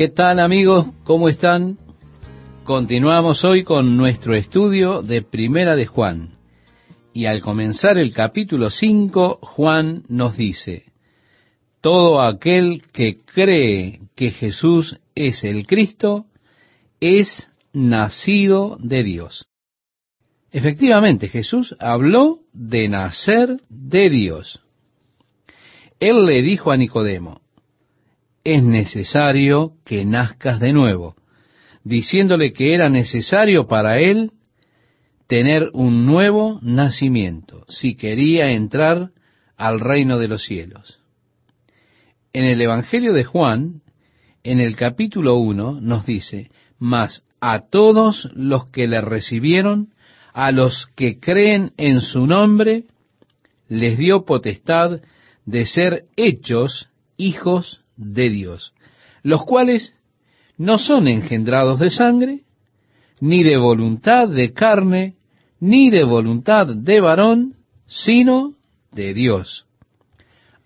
¿Qué tal amigos? ¿Cómo están? Continuamos hoy con nuestro estudio de Primera de Juan. Y al comenzar el capítulo 5, Juan nos dice, Todo aquel que cree que Jesús es el Cristo, es nacido de Dios. Efectivamente, Jesús habló de nacer de Dios. Él le dijo a Nicodemo, es necesario que nazcas de nuevo, diciéndole que era necesario para él tener un nuevo nacimiento, si quería entrar al reino de los cielos. En el Evangelio de Juan, en el capítulo 1, nos dice, mas a todos los que le recibieron, a los que creen en su nombre, les dio potestad de ser hechos hijos de Dios, los cuales no son engendrados de sangre, ni de voluntad de carne, ni de voluntad de varón, sino de Dios.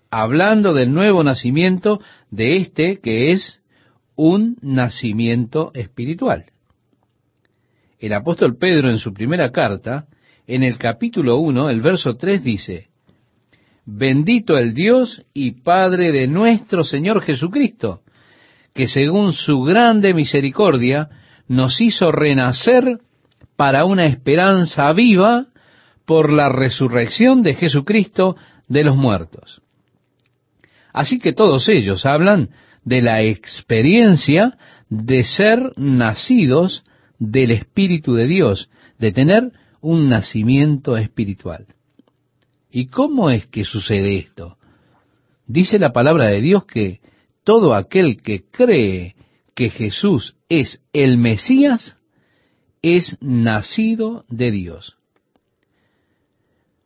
Hablando del nuevo nacimiento de este que es un nacimiento espiritual. El apóstol Pedro en su primera carta, en el capítulo 1, el verso 3 dice, Bendito el Dios y Padre de nuestro Señor Jesucristo, que según su grande misericordia nos hizo renacer para una esperanza viva por la resurrección de Jesucristo de los muertos. Así que todos ellos hablan de la experiencia de ser nacidos del Espíritu de Dios, de tener un nacimiento espiritual. ¿Y cómo es que sucede esto? Dice la palabra de Dios que todo aquel que cree que Jesús es el Mesías es nacido de Dios.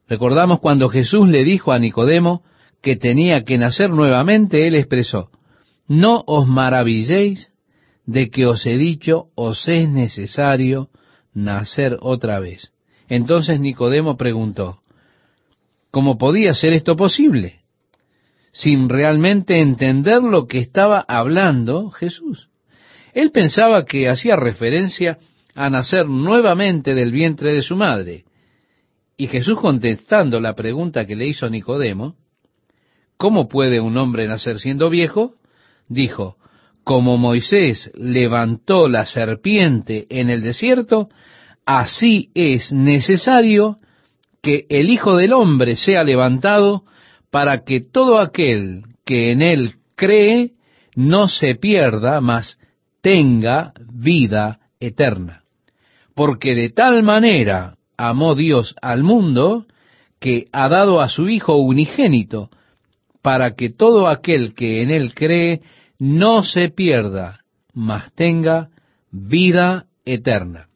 Recordamos cuando Jesús le dijo a Nicodemo que tenía que nacer nuevamente, él expresó, no os maravilléis de que os he dicho, os es necesario nacer otra vez. Entonces Nicodemo preguntó, ¿Cómo podía ser esto posible? Sin realmente entender lo que estaba hablando Jesús. Él pensaba que hacía referencia a nacer nuevamente del vientre de su madre. Y Jesús contestando la pregunta que le hizo Nicodemo, ¿cómo puede un hombre nacer siendo viejo? Dijo, como Moisés levantó la serpiente en el desierto, así es necesario que el Hijo del Hombre sea levantado para que todo aquel que en él cree no se pierda, mas tenga vida eterna. Porque de tal manera amó Dios al mundo que ha dado a su Hijo unigénito, para que todo aquel que en él cree no se pierda, mas tenga vida eterna.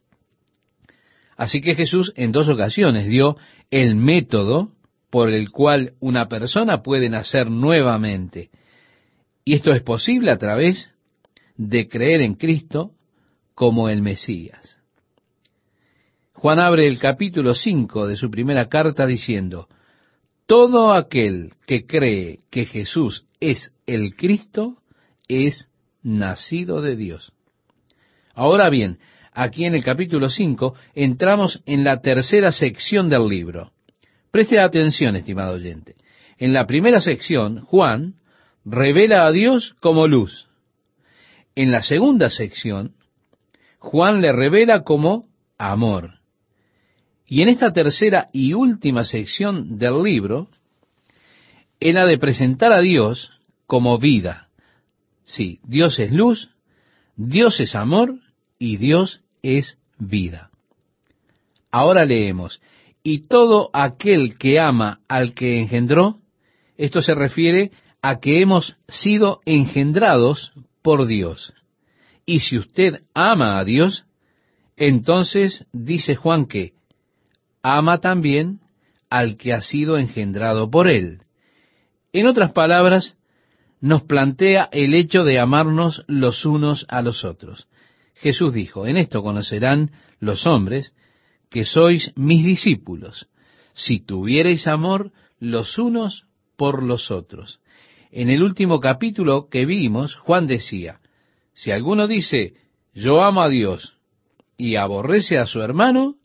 Así que Jesús en dos ocasiones dio el método por el cual una persona puede nacer nuevamente. Y esto es posible a través de creer en Cristo como el Mesías. Juan abre el capítulo 5 de su primera carta diciendo, Todo aquel que cree que Jesús es el Cristo es nacido de Dios. Ahora bien, aquí en el capítulo 5 entramos en la tercera sección del libro. Preste atención, estimado oyente. En la primera sección, Juan revela a Dios como luz. En la segunda sección, Juan le revela como amor. Y en esta tercera y última sección del libro, él ha de presentar a Dios como vida. Sí, Dios es luz, Dios es amor y Dios es vida. Ahora leemos, y todo aquel que ama al que engendró, esto se refiere a que hemos sido engendrados por Dios. Y si usted ama a Dios, entonces dice Juan que ama también al que ha sido engendrado por él. En otras palabras, nos plantea el hecho de amarnos los unos a los otros. Jesús dijo, en esto conocerán los hombres que sois mis discípulos, si tuviereis amor los unos por los otros. En el último capítulo que vimos, Juan decía, Si alguno dice, yo amo a Dios y aborrece a su hermano,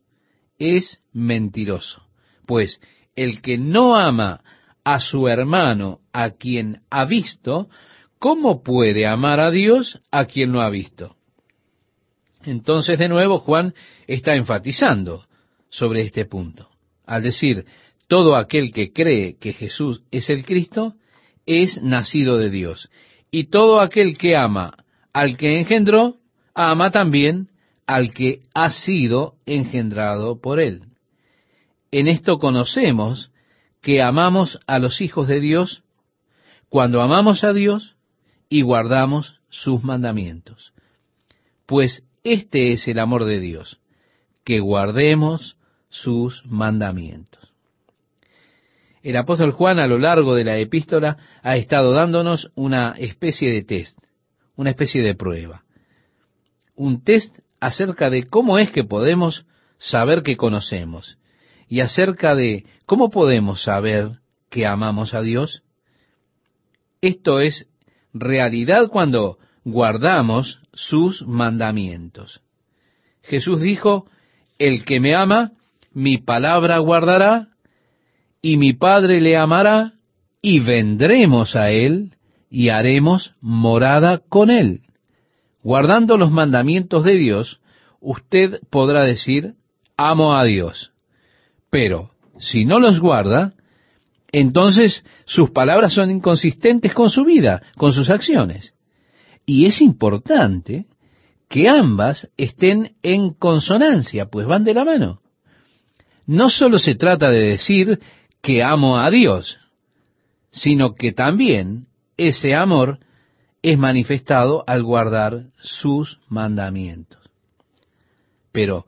es mentiroso. Pues el que no ama a su hermano a quien ha visto, ¿cómo puede amar a Dios a quien no ha visto? Entonces, de nuevo, Juan está enfatizando sobre este punto. Al decir, todo aquel que cree que Jesús es el Cristo, es nacido de Dios. Y todo aquel que ama al que engendró, ama también al que ha sido engendrado por él. En esto conocemos que amamos a los hijos de Dios cuando amamos a Dios y guardamos sus mandamientos. Pues este es el amor de Dios, que guardemos sus mandamientos. El apóstol Juan a lo largo de la epístola ha estado dándonos una especie de test, una especie de prueba. Un test acerca de cómo es que podemos saber que conocemos y acerca de cómo podemos saber que amamos a Dios. Esto es realidad cuando guardamos sus mandamientos. Jesús dijo, el que me ama, mi palabra guardará, y mi Padre le amará, y vendremos a él, y haremos morada con él. Guardando los mandamientos de Dios, usted podrá decir, amo a Dios. Pero si no los guarda, entonces sus palabras son inconsistentes con su vida, con sus acciones. Y es importante que ambas estén en consonancia, pues van de la mano. No solo se trata de decir que amo a Dios, sino que también ese amor es manifestado al guardar sus mandamientos. Pero,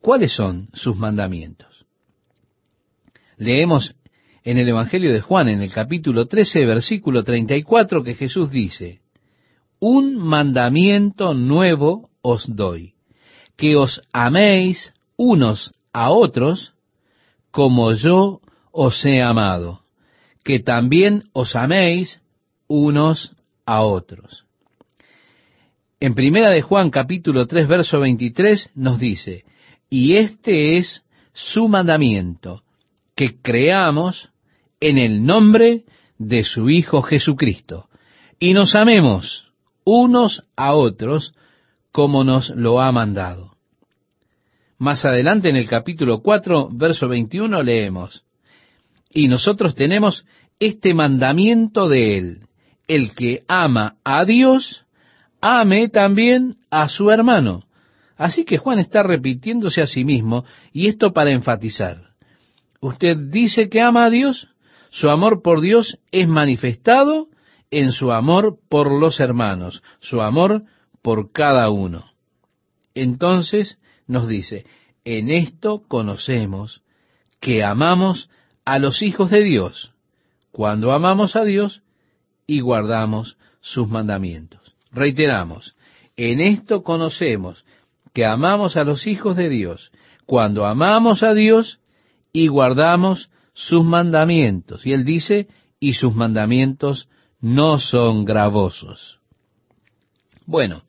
¿cuáles son sus mandamientos? Leemos en el Evangelio de Juan, en el capítulo 13, versículo 34, que Jesús dice, Un mandamiento nuevo os doy, que os améis unos a otros como yo os he amado, que también os améis unos a otros. En primera de Juan capítulo 3 verso 23 nos dice, y este es su mandamiento, que creamos en el nombre de su Hijo Jesucristo y nos amemos unos a otros como nos lo ha mandado. Más adelante en el capítulo 4, verso 21 leemos, y nosotros tenemos este mandamiento de Él, el que ama a Dios, ame también a su hermano. Así que Juan está repitiéndose a sí mismo, y esto para enfatizar. Usted dice que ama a Dios, su amor por Dios es manifestado en su amor por los hermanos, su amor por cada uno. Entonces nos dice, en esto conocemos que amamos a los hijos de Dios, cuando amamos a Dios y guardamos sus mandamientos. Reiteramos, en esto conocemos que amamos a los hijos de Dios, cuando amamos a Dios y guardamos sus mandamientos. Y él dice, y sus mandamientos no son gravosos. Bueno,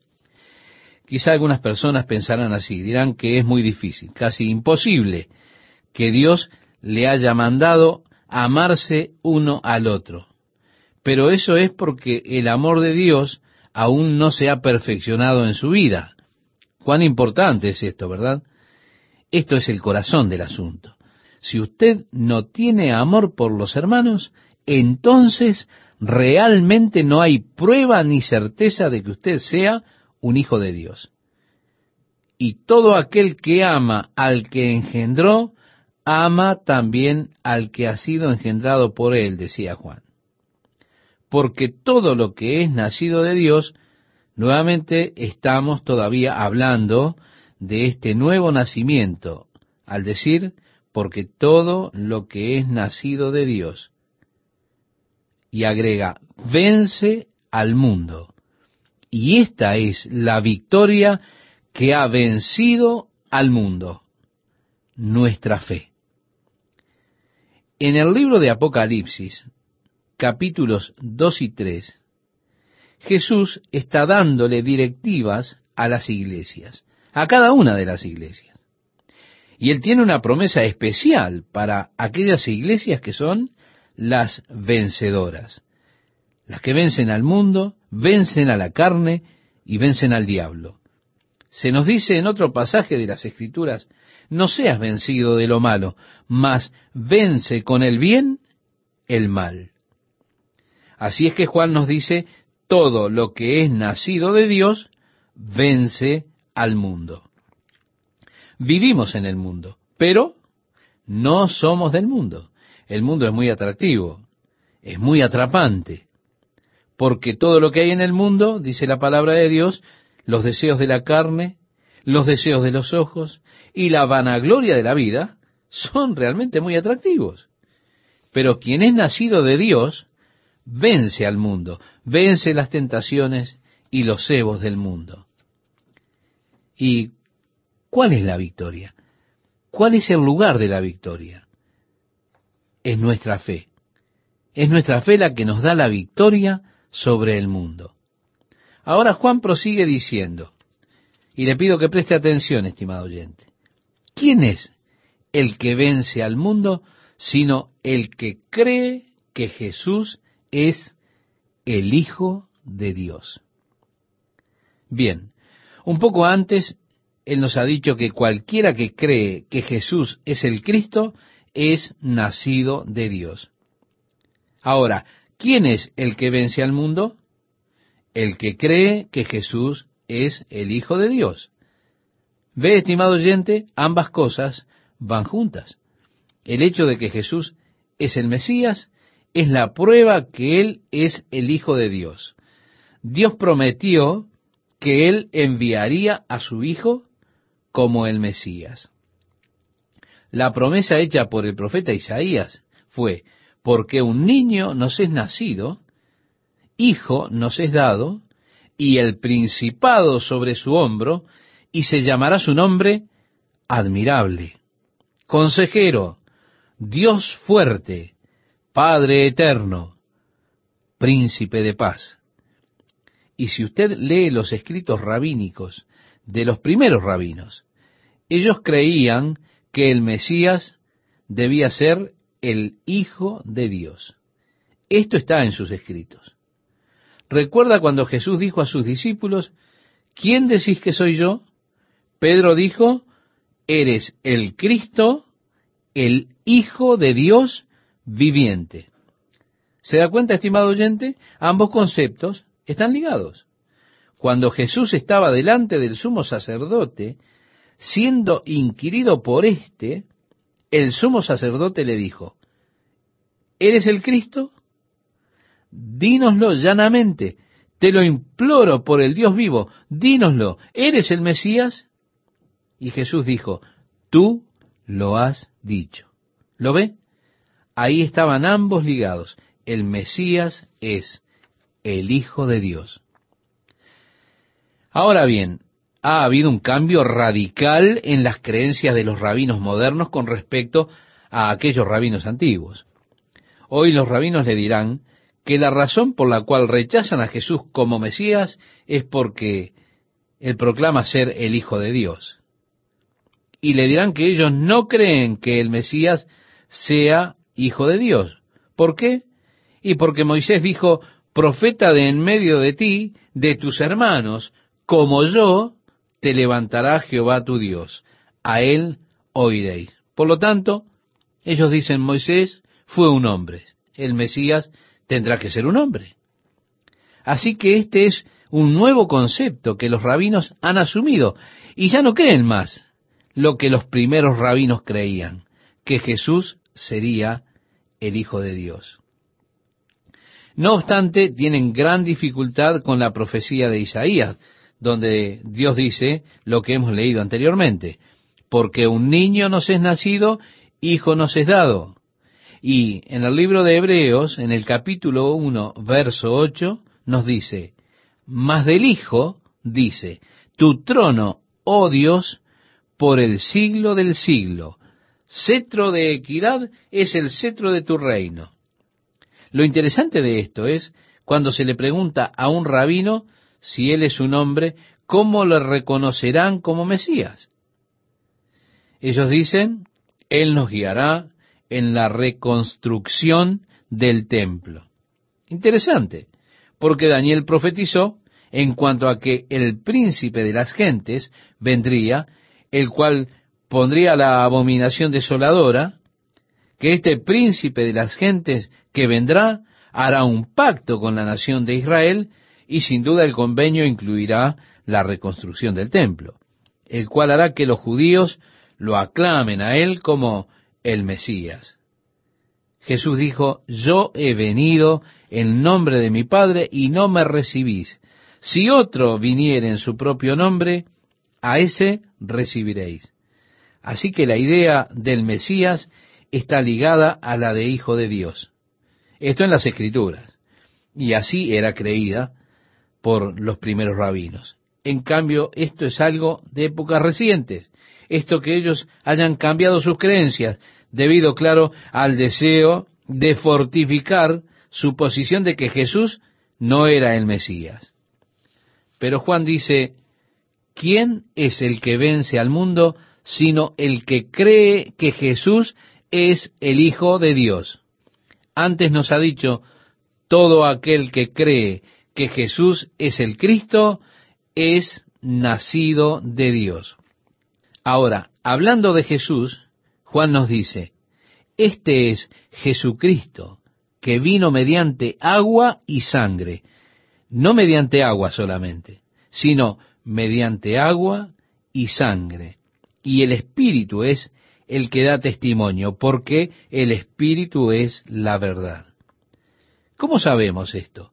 quizá algunas personas pensarán así, dirán que es muy difícil, casi imposible, que Dios le haya mandado amarse uno al otro. Pero eso es porque el amor de Dios aún no se ha perfeccionado en su vida. Cuán importante es esto, ¿verdad? Esto es el corazón del asunto. Si usted no tiene amor por los hermanos, entonces realmente no hay prueba ni certeza de que usted sea un hijo de Dios. Y todo aquel que ama al que engendró, ama también al que ha sido engendrado por él, decía Juan. Porque todo lo que es nacido de Dios, nuevamente estamos todavía hablando de este nuevo nacimiento, al decir porque todo lo que es nacido de Dios. Y agrega, vence al mundo. Y esta es la victoria que ha vencido al mundo, nuestra fe. En el libro de Apocalipsis, capítulos 2 y 3, Jesús está dándole directivas a las iglesias, a cada una de las iglesias. Y él tiene una promesa especial para aquellas iglesias que son las vencedoras, las que vencen al mundo, vencen a la carne y vencen al diablo. Se nos dice en otro pasaje de las Escrituras, no seas vencido de lo malo, mas vence con el bien el mal. Así es que Juan nos dice, todo lo que es nacido de Dios vence al mundo. Vivimos en el mundo, pero no somos del mundo. El mundo es muy atractivo, es muy atrapante, porque todo lo que hay en el mundo, dice la palabra de Dios, los deseos de la carne, los deseos de los ojos y la vanagloria de la vida son realmente muy atractivos. Pero quien es nacido de Dios vence al mundo, vence las tentaciones y los cebos del mundo. ¿Y cuál es la victoria? ¿Cuál es el lugar de la victoria? Es nuestra fe. Es nuestra fe la que nos da la victoria sobre el mundo. Ahora Juan prosigue diciendo, y le pido que preste atención, estimado oyente, ¿quién es el que vence al mundo sino el que cree que Jesús es el Hijo de Dios? Bien, un poco antes, Él nos ha dicho que cualquiera que cree que Jesús es el Cristo es nacido de Dios. Ahora, ¿quién es el que vence al mundo? el que cree que Jesús es el Hijo de Dios. Ve, estimado oyente, ambas cosas van juntas. El hecho de que Jesús es el Mesías es la prueba que Él es el Hijo de Dios. Dios prometió que Él enviaría a su Hijo como el Mesías. La promesa hecha por el profeta Isaías fue, porque un niño nos es nacido, hijo nos es dado, y el principado sobre su hombro, y se llamará su nombre admirable, consejero, Dios fuerte, Padre eterno, príncipe de paz. Y si usted lee los escritos rabínicos de los primeros rabinos, ellos creían que el Mesías debía ser el Hijo de Dios. Esto está en sus escritos. Recuerda cuando Jesús dijo a sus discípulos, ¿quién decís que soy yo? Pedro dijo, eres el Cristo, el Hijo de Dios viviente. ¿Se da cuenta, estimado oyente? Ambos conceptos están ligados. Cuando Jesús estaba delante del sumo sacerdote, siendo inquirido por éste, el sumo sacerdote le dijo, ¿eres el Cristo? dínoslo llanamente, te lo imploro por el Dios vivo, dínoslo, ¿eres el Mesías? Y Jesús dijo, tú lo has dicho. ¿Lo ve? Ahí estaban ambos ligados. El Mesías es el Hijo de Dios. Ahora bien, ha habido un cambio radical en las creencias de los rabinos modernos con respecto a aquellos rabinos antiguos. Hoy los rabinos le dirán que la razón por la cual rechazan a Jesús como Mesías es porque él proclama ser el Hijo de Dios. Y le dirán que ellos no creen que el Mesías sea Hijo de Dios. ¿Por qué? Y porque Moisés dijo, profeta de en medio de ti, de tus hermanos, como yo, te levantará Jehová tu Dios. A él oiréis. Por lo tanto, ellos dicen, Moisés fue un hombre. El Mesías tendrá que ser un hombre. Así que este es un nuevo concepto que los rabinos han asumido y ya no creen más lo que los primeros rabinos creían, que Jesús sería el Hijo de Dios. No obstante, tienen gran dificultad con la profecía de Isaías, donde Dios dice lo que hemos leído anteriormente, porque un niño nos es nacido, hijo nos es dado, y en el libro de Hebreos, en el capítulo 1, verso 8, nos dice, Mas del Hijo, dice, tu trono, oh Dios, por el siglo del siglo. Cetro de equidad es el cetro de tu reino. Lo interesante de esto es cuando se le pregunta a un rabino si él es un hombre, ¿cómo le reconocerán como Mesías? Ellos dicen, Él nos guiará en la reconstrucción del templo. Interesante, porque Daniel profetizó en cuanto a que el príncipe de las gentes vendría, el cual pondría la abominación desoladora, que este príncipe de las gentes que vendrá hará un pacto con la nación de Israel y sin duda el convenio incluirá la reconstrucción del templo, el cual hará que los judíos lo aclamen a él como el Mesías. Jesús dijo, yo he venido en nombre de mi Padre y no me recibís. Si otro viniere en su propio nombre, a ese recibiréis. Así que la idea del Mesías está ligada a la de Hijo de Dios. Esto en las Escrituras. Y así era creída por los primeros rabinos. En cambio, esto es algo de épocas recientes. Esto que ellos hayan cambiado sus creencias, debido, claro, al deseo de fortificar su posición de que Jesús no era el Mesías. Pero Juan dice, ¿quién es el que vence al mundo sino el que cree que Jesús es el Hijo de Dios? Antes nos ha dicho, todo aquel que cree que Jesús es el Cristo es nacido de Dios. Ahora, hablando de Jesús, Juan nos dice, este es Jesucristo, que vino mediante agua y sangre, no mediante agua solamente, sino mediante agua y sangre. Y el Espíritu es el que da testimonio, porque el Espíritu es la verdad. ¿Cómo sabemos esto?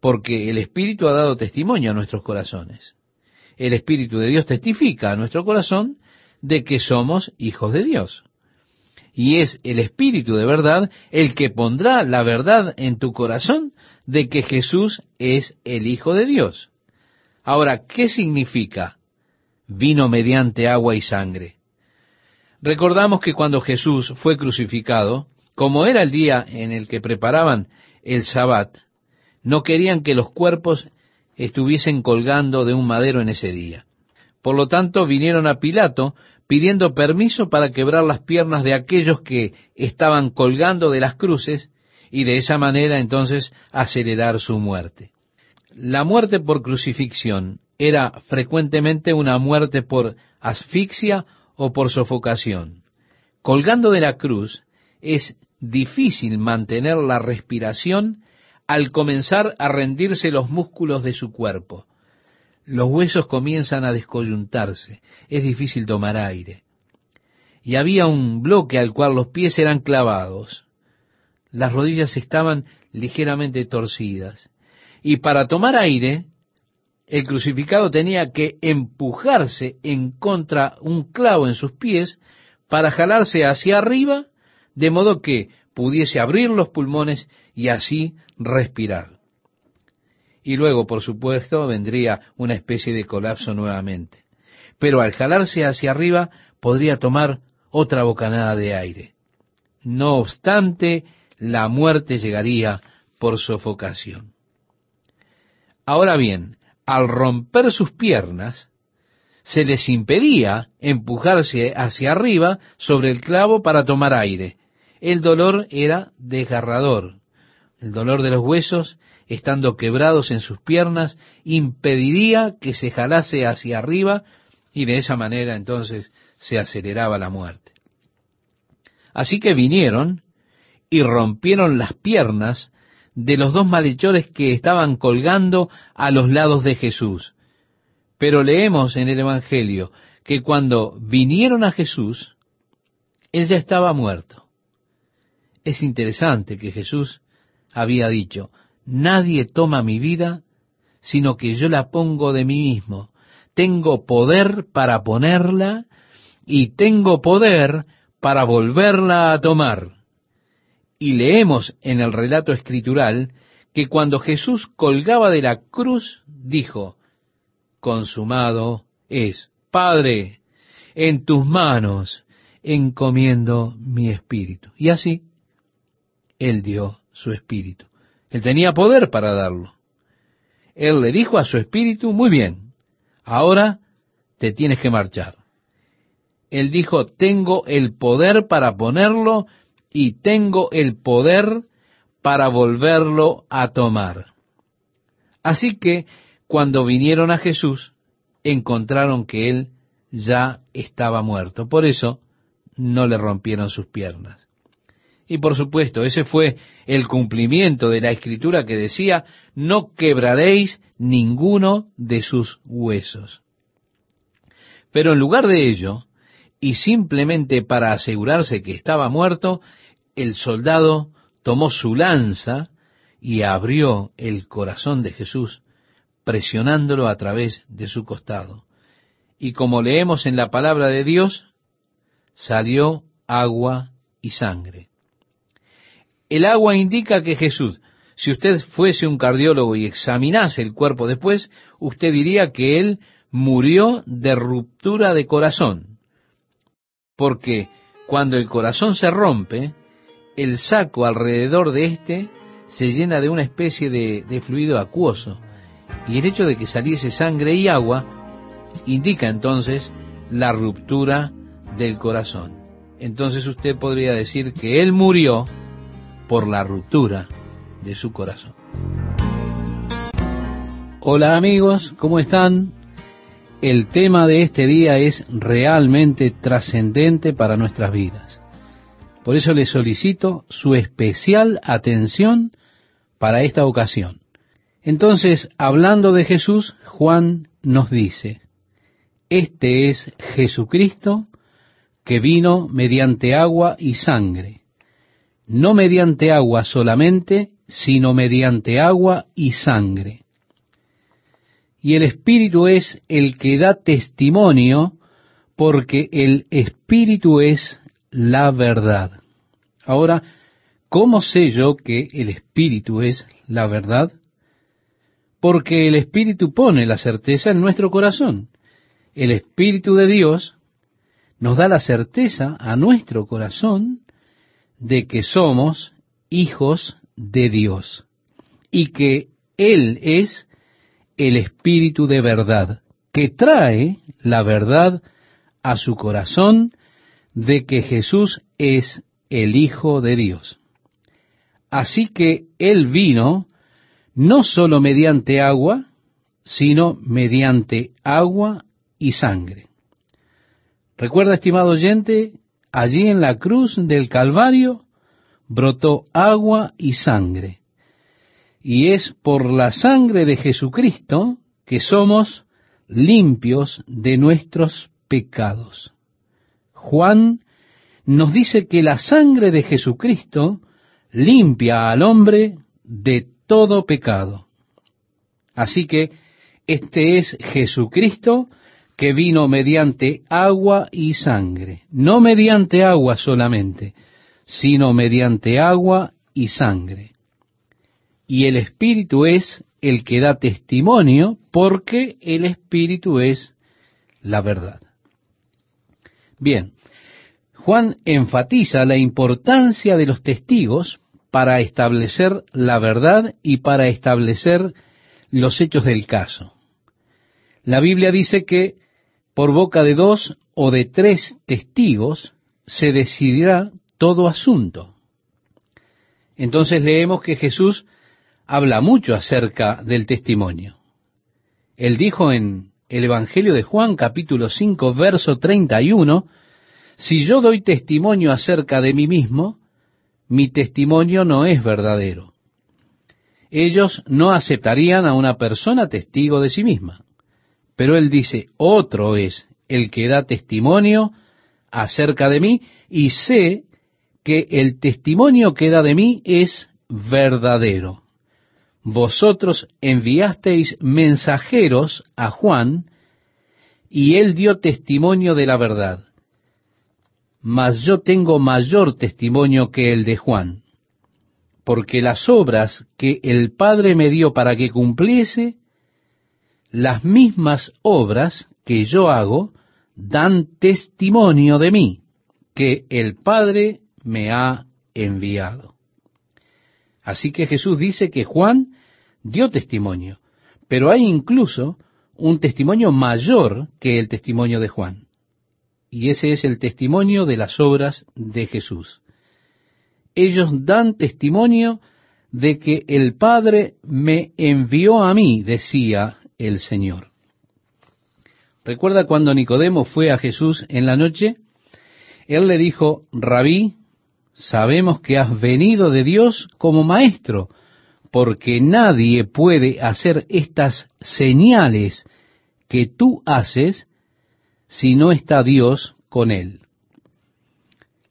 Porque el Espíritu ha dado testimonio a nuestros corazones. El Espíritu de Dios testifica a nuestro corazón de que somos hijos de Dios. Y es el Espíritu de verdad el que pondrá la verdad en tu corazón de que Jesús es el Hijo de Dios. Ahora, ¿qué significa vino mediante agua y sangre? Recordamos que cuando Jesús fue crucificado, como era el día en el que preparaban el sabbat, no querían que los cuerpos estuviesen colgando de un madero en ese día. Por lo tanto, vinieron a Pilato pidiendo permiso para quebrar las piernas de aquellos que estaban colgando de las cruces y de esa manera entonces acelerar su muerte. La muerte por crucifixión era frecuentemente una muerte por asfixia o por sofocación. Colgando de la cruz es difícil mantener la respiración al comenzar a rendirse los músculos de su cuerpo. Los huesos comienzan a descoyuntarse, es difícil tomar aire. Y había un bloque al cual los pies eran clavados. Las rodillas estaban ligeramente torcidas. Y para tomar aire, el crucificado tenía que empujarse en contra un clavo en sus pies para jalarse hacia arriba, de modo que pudiese abrir los pulmones y así respirar y luego, por supuesto, vendría una especie de colapso nuevamente. Pero al jalarse hacia arriba podría tomar otra bocanada de aire. No obstante, la muerte llegaría por sofocación. Ahora bien, al romper sus piernas, se les impedía empujarse hacia arriba sobre el clavo para tomar aire. El dolor era desgarrador. El dolor de los huesos estando quebrados en sus piernas, impediría que se jalase hacia arriba y de esa manera entonces se aceleraba la muerte. Así que vinieron y rompieron las piernas de los dos malhechores que estaban colgando a los lados de Jesús. Pero leemos en el Evangelio que cuando vinieron a Jesús, él ya estaba muerto. Es interesante que Jesús había dicho, Nadie toma mi vida, sino que yo la pongo de mí mismo. Tengo poder para ponerla y tengo poder para volverla a tomar. Y leemos en el relato escritural que cuando Jesús colgaba de la cruz, dijo, consumado es, Padre, en tus manos encomiendo mi espíritu. Y así, Él dio su espíritu Él tenía poder para darlo. Él le dijo a su espíritu, muy bien, ahora te tienes que marchar. Él dijo, tengo el poder para ponerlo y tengo el poder para volverlo a tomar. Así que cuando vinieron a Jesús, encontraron que él ya estaba muerto. Por eso no le rompieron sus piernas. Y por supuesto, ese fue el cumplimiento de la escritura que decía, no quebraréis ninguno de sus huesos. Pero en lugar de ello, y simplemente para asegurarse que estaba muerto, el soldado tomó su lanza y abrió el corazón de Jesús, presionándolo a través de su costado. Y como leemos en la palabra de Dios, salió agua y sangre. El agua indica que Jesús, si usted fuese un cardiólogo y examinase el cuerpo después, usted diría que él murió de ruptura de corazón. Porque cuando el corazón se rompe, el saco alrededor de éste se llena de una especie de, de, fluido acuoso. Y el hecho de que saliese sangre y agua indica entonces la ruptura del corazón. Entonces usted podría decir que él murió por la ruptura de su corazón. Hola amigos, ¿cómo están? El tema de este día es realmente trascendente para nuestras vidas. Por eso le solicito su especial atención para esta ocasión. Entonces, hablando de Jesús, Juan nos dice, Este es Jesucristo que vino mediante agua y sangre no mediante agua solamente, sino mediante agua y sangre. Y el Espíritu es el que da testimonio, porque el Espíritu es la verdad. Ahora, ¿cómo sé yo que el Espíritu es la verdad? Porque el Espíritu pone la certeza en nuestro corazón. El Espíritu de Dios nos da la certeza a nuestro corazón de que somos hijos de Dios y que Él es el Espíritu de verdad, que trae la verdad a su corazón de que Jesús es el Hijo de Dios. Así que Él vino no sólo mediante agua, sino mediante agua y sangre. Recuerda, estimado oyente, Allí en la cruz del Calvario brotó agua y sangre. Y es por la sangre de Jesucristo que somos limpios de nuestros pecados. Juan nos dice que la sangre de Jesucristo limpia al hombre de todo pecado. Así que este es Jesucristo que vino mediante agua y sangre, no mediante agua solamente, sino mediante agua y sangre. Y el Espíritu es el que da testimonio porque el Espíritu es la verdad. Bien, Juan enfatiza la importancia de los testigos para establecer la verdad y para establecer los hechos del caso. La Biblia dice que por boca de dos o de tres testigos se decidirá todo asunto. Entonces leemos que Jesús habla mucho acerca del testimonio. Él dijo en el Evangelio de Juan capítulo 5 verso 31, si yo doy testimonio acerca de mí mismo, mi testimonio no es verdadero. Ellos no aceptarían a una persona testigo de sí misma. Pero él dice, otro es el que da testimonio acerca de mí y sé que el testimonio que da de mí es verdadero. Vosotros enviasteis mensajeros a Juan y él dio testimonio de la verdad. Mas yo tengo mayor testimonio que el de Juan, porque las obras que el Padre me dio para que cumpliese, las mismas obras que yo hago dan testimonio de mí, que el Padre me ha enviado. Así que Jesús dice que Juan dio testimonio, pero hay incluso un testimonio mayor que el testimonio de Juan. Y ese es el testimonio de las obras de Jesús. Ellos dan testimonio de que el Padre me envió a mí, decía el Señor. ¿Recuerda cuando Nicodemo fue a Jesús en la noche? Él le dijo, Rabí, sabemos que has venido de Dios como maestro, porque nadie puede hacer estas señales que tú haces si no está Dios con él.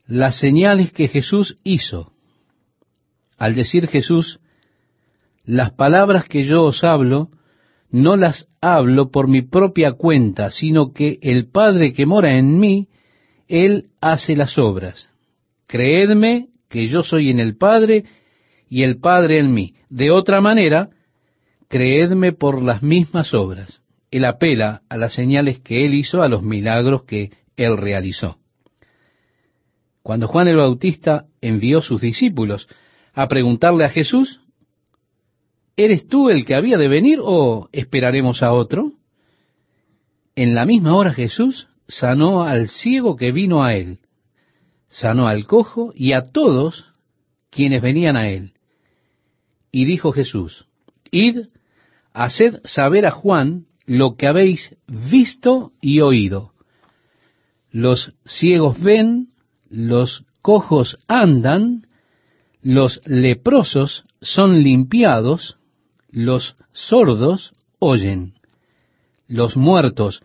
Las señales que Jesús hizo. Al decir Jesús, las palabras que yo os hablo, no las hablo por mi propia cuenta, sino que el Padre que mora en mí, Él hace las obras. Creedme que yo soy en el Padre y el Padre en mí. De otra manera, creedme por las mismas obras. Él apela a las señales que Él hizo, a los milagros que Él realizó. Cuando Juan el Bautista envió sus discípulos a preguntarle a Jesús, ¿Eres tú el que había de venir o esperaremos a otro? En la misma hora Jesús sanó al ciego que vino a él, sanó al cojo y a todos quienes venían a él. Y dijo Jesús, Id, haced saber a Juan lo que habéis visto y oído. Los ciegos ven, los cojos andan, los leprosos son limpiados, los sordos oyen, los muertos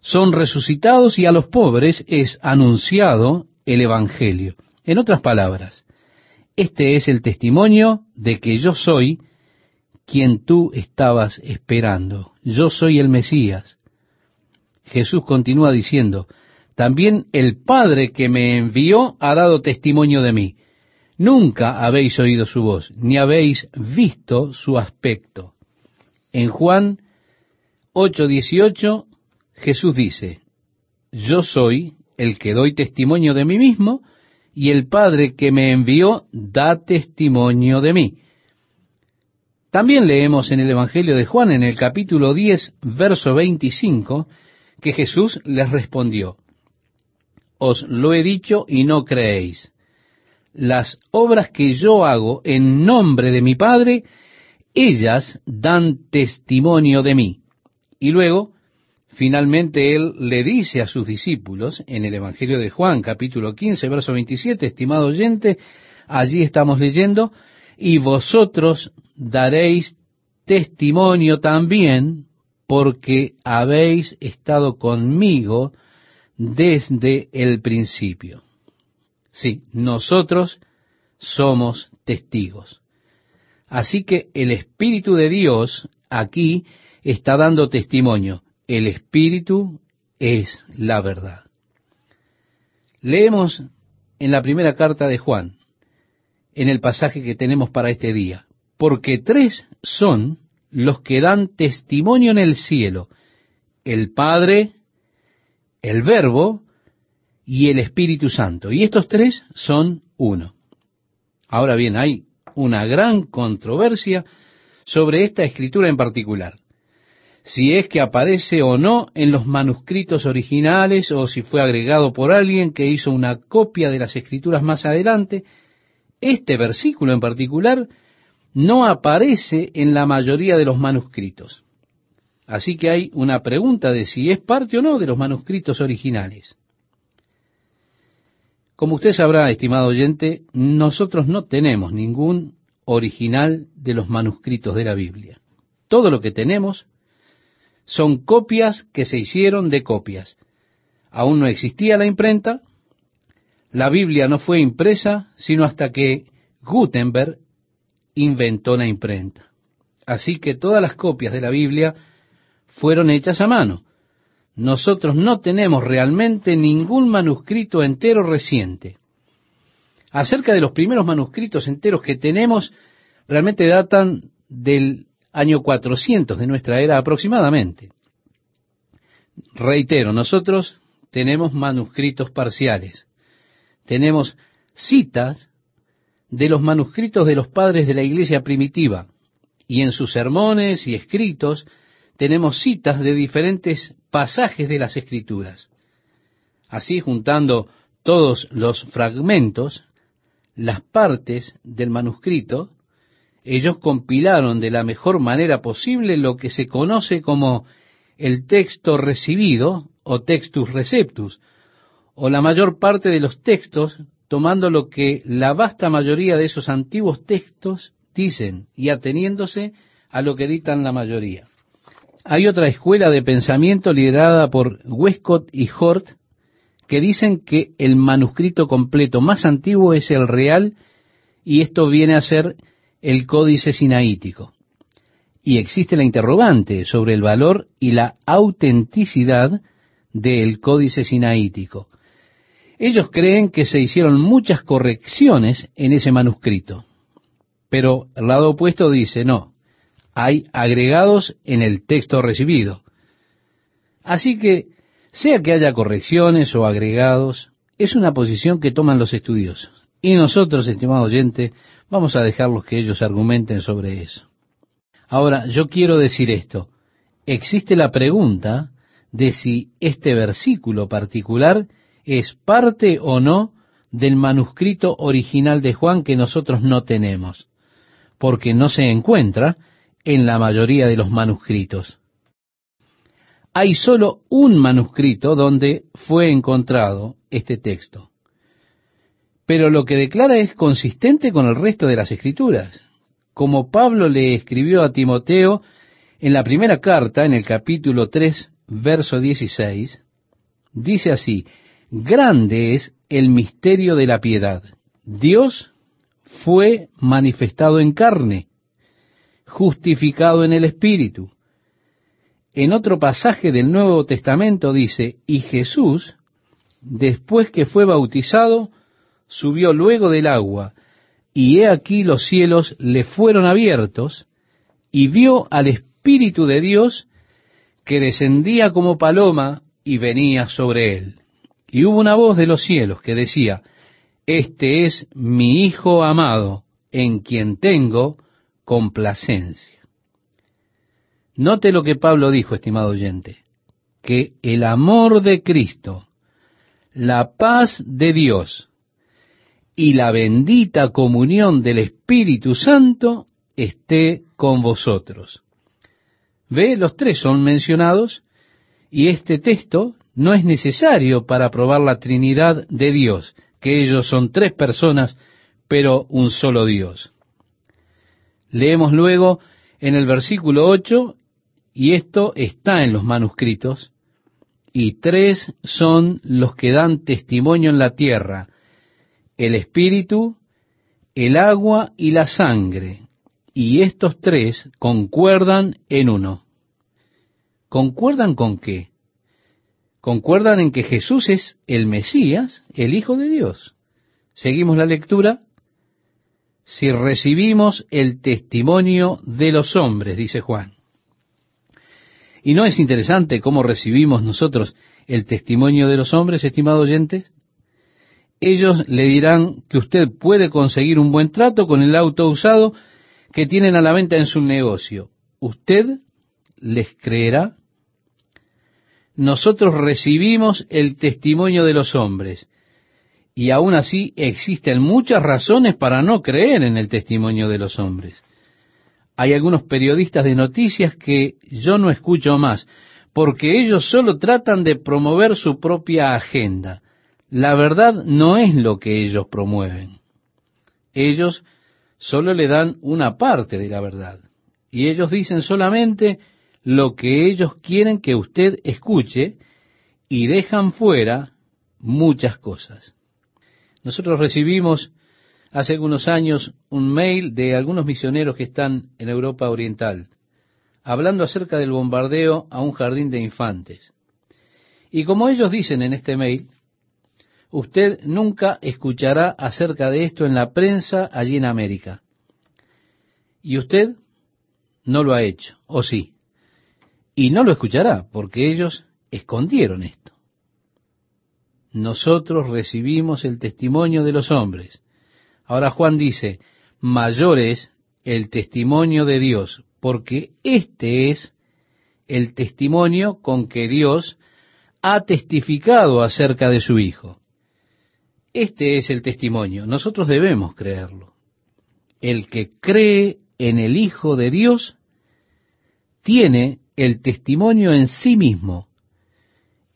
son resucitados y a los pobres es anunciado el Evangelio. En otras palabras, este es el testimonio de que yo soy quien tú estabas esperando. Yo soy el Mesías. Jesús continúa diciendo, también el Padre que me envió ha dado testimonio de mí. Nunca habéis oído su voz, ni habéis visto su aspecto. En Juan 8:18 Jesús dice, Yo soy el que doy testimonio de mí mismo, y el Padre que me envió da testimonio de mí. También leemos en el Evangelio de Juan, en el capítulo 10, verso 25, que Jesús les respondió, Os lo he dicho y no creéis las obras que yo hago en nombre de mi Padre, ellas dan testimonio de mí. Y luego, finalmente, Él le dice a sus discípulos en el Evangelio de Juan, capítulo 15, verso 27, estimado oyente, allí estamos leyendo, y vosotros daréis testimonio también porque habéis estado conmigo desde el principio. Sí, nosotros somos testigos. Así que el Espíritu de Dios aquí está dando testimonio. El Espíritu es la verdad. Leemos en la primera carta de Juan, en el pasaje que tenemos para este día, porque tres son los que dan testimonio en el cielo, el Padre, el Verbo y el Espíritu Santo. Y estos tres son uno. Ahora bien, hay una gran controversia sobre esta escritura en particular. Si es que aparece o no en los manuscritos originales o si fue agregado por alguien que hizo una copia de las escrituras más adelante, este versículo en particular no aparece en la mayoría de los manuscritos. Así que hay una pregunta de si es parte o no de los manuscritos originales. Como usted sabrá, estimado oyente, nosotros no tenemos ningún original de los manuscritos de la Biblia. Todo lo que tenemos son copias que se hicieron de copias. Aún no existía la imprenta, la Biblia no fue impresa sino hasta que Gutenberg inventó la imprenta. Así que todas las copias de la Biblia fueron hechas a mano nosotros no tenemos realmente ningún manuscrito entero reciente. Acerca de los primeros manuscritos enteros que tenemos, realmente datan del año 400 de nuestra era aproximadamente. Reitero, nosotros tenemos manuscritos parciales, tenemos citas de los manuscritos de los padres de la iglesia primitiva, y en sus sermones y escritos tenemos citas de diferentes pasajes de las escrituras. Así, juntando todos los fragmentos, las partes del manuscrito, ellos compilaron de la mejor manera posible lo que se conoce como el texto recibido o textus receptus, o la mayor parte de los textos, tomando lo que la vasta mayoría de esos antiguos textos dicen y ateniéndose a lo que dictan la mayoría. Hay otra escuela de pensamiento liderada por Westcott y Hort que dicen que el manuscrito completo más antiguo es el real y esto viene a ser el códice sinaítico. Y existe la interrogante sobre el valor y la autenticidad del códice sinaítico. Ellos creen que se hicieron muchas correcciones en ese manuscrito, pero el lado opuesto dice, no, hay agregados en el texto recibido. Así que, sea que haya correcciones o agregados, es una posición que toman los estudiosos. Y nosotros, estimado oyente, vamos a dejarlos que ellos argumenten sobre eso. Ahora, yo quiero decir esto. Existe la pregunta de si este versículo particular es parte o no del manuscrito original de Juan que nosotros no tenemos, porque no se encuentra en la mayoría de los manuscritos. Hay solo un manuscrito donde fue encontrado este texto, pero lo que declara es consistente con el resto de las escrituras. Como Pablo le escribió a Timoteo en la primera carta, en el capítulo 3, verso 16, dice así, Grande es el misterio de la piedad. Dios fue manifestado en carne, justificado en el Espíritu. En otro pasaje del Nuevo Testamento dice, y Jesús, después que fue bautizado, subió luego del agua, y he aquí los cielos le fueron abiertos, y vio al Espíritu de Dios que descendía como paloma y venía sobre él. Y hubo una voz de los cielos que decía, Este es mi Hijo amado, en quien tengo complacencia. Note lo que Pablo dijo, estimado oyente, que el amor de Cristo, la paz de Dios y la bendita comunión del Espíritu Santo esté con vosotros. Ve, los tres son mencionados y este texto no es necesario para probar la Trinidad de Dios, que ellos son tres personas, pero un solo Dios. Leemos luego en el versículo 8, y esto está en los manuscritos, y tres son los que dan testimonio en la tierra, el espíritu, el agua y la sangre, y estos tres concuerdan en uno. ¿Concuerdan con qué? concuerdan en que Jesús es el Mesías, el Hijo de Dios. Seguimos la lectura. Si recibimos el testimonio de los hombres, dice Juan. ¿Y no es interesante cómo recibimos nosotros el testimonio de los hombres, estimado oyente? Ellos le dirán que usted puede conseguir un buen trato con el auto usado que tienen a la venta en su negocio. ¿Usted les creerá? nosotros recibimos el testimonio de los hombres. Y aún así existen muchas razones para no creer en el testimonio de los hombres. Hay algunos periodistas de noticias que yo no escucho más, porque ellos solo tratan de promover su propia agenda. La verdad no es lo que ellos promueven. Ellos solo le dan una parte de la verdad. Y ellos dicen solamente lo que ellos quieren que usted escuche y dejan fuera muchas cosas. Nosotros recibimos hace algunos años un mail de algunos misioneros que están en Europa Oriental, hablando acerca del bombardeo a un jardín de infantes. Y como ellos dicen en este mail, usted nunca escuchará acerca de esto en la prensa allí en América. Y usted no lo ha hecho, ¿o sí? Y no lo escuchará, porque ellos escondieron esto. Nosotros recibimos el testimonio de los hombres. Ahora Juan dice, mayor es el testimonio de Dios, porque este es el testimonio con que Dios ha testificado acerca de su Hijo. Este es el testimonio. Nosotros debemos creerlo. El que cree en el Hijo de Dios tiene el testimonio en sí mismo.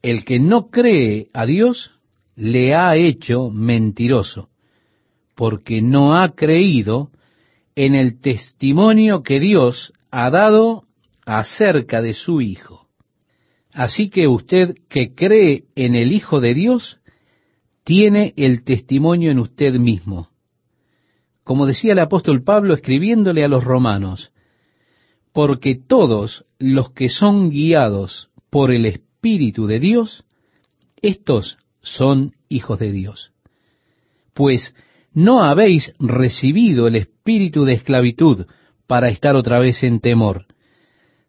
El que no cree a Dios le ha hecho mentiroso, porque no ha creído en el testimonio que Dios ha dado acerca de su Hijo. Así que usted que cree en el Hijo de Dios, tiene el testimonio en usted mismo. Como decía el apóstol Pablo escribiéndole a los romanos, porque todos los que son guiados por el Espíritu de Dios, estos son hijos de Dios. Pues no habéis recibido el espíritu de esclavitud para estar otra vez en temor,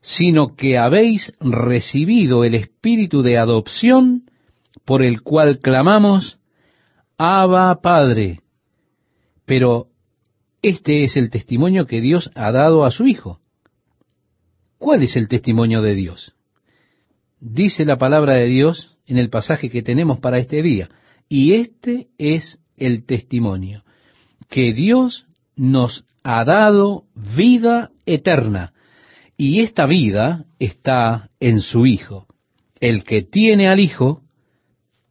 sino que habéis recibido el espíritu de adopción por el cual clamamos, Abba Padre. Pero este es el testimonio que Dios ha dado a su Hijo. ¿Cuál es el testimonio de Dios? Dice la palabra de Dios en el pasaje que tenemos para este día, y este es el testimonio, que Dios nos ha dado vida eterna, y esta vida está en su Hijo. El que tiene al Hijo,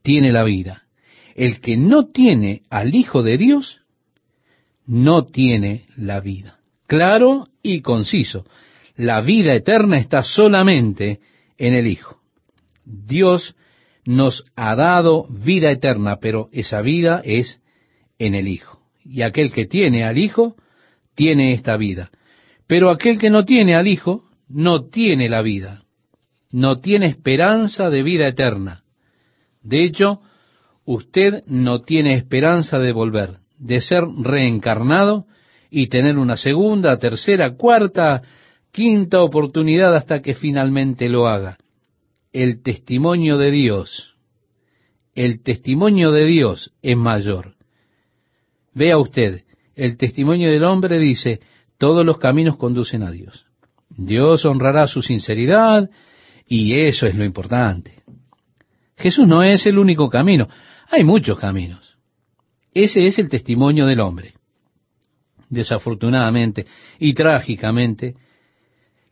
tiene la vida. El que no tiene al Hijo de Dios, no tiene la vida. Claro y conciso. La vida eterna está solamente en el Hijo. Dios nos ha dado vida eterna, pero esa vida es en el Hijo. Y aquel que tiene al Hijo, tiene esta vida. Pero aquel que no tiene al Hijo no tiene la vida, no tiene esperanza de vida eterna. De hecho, usted no tiene esperanza de volver, de ser reencarnado y tener una segunda, tercera, cuarta, quinta oportunidad hasta que finalmente lo haga. El testimonio de Dios, el testimonio de Dios es mayor. Vea usted, el testimonio del hombre dice, todos los caminos conducen a Dios. Dios honrará su sinceridad y eso es lo importante. Jesús no es el único camino, hay muchos caminos. Ese es el testimonio del hombre. Desafortunadamente y trágicamente,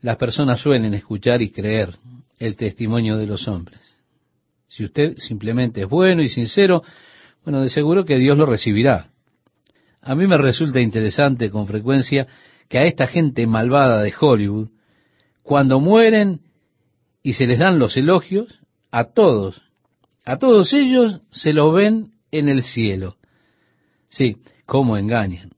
las personas suelen escuchar y creer el testimonio de los hombres. Si usted simplemente es bueno y sincero, bueno, de seguro que Dios lo recibirá. A mí me resulta interesante con frecuencia que a esta gente malvada de Hollywood, cuando mueren y se les dan los elogios, a todos, a todos ellos se los ven en el cielo. Sí, cómo engañan.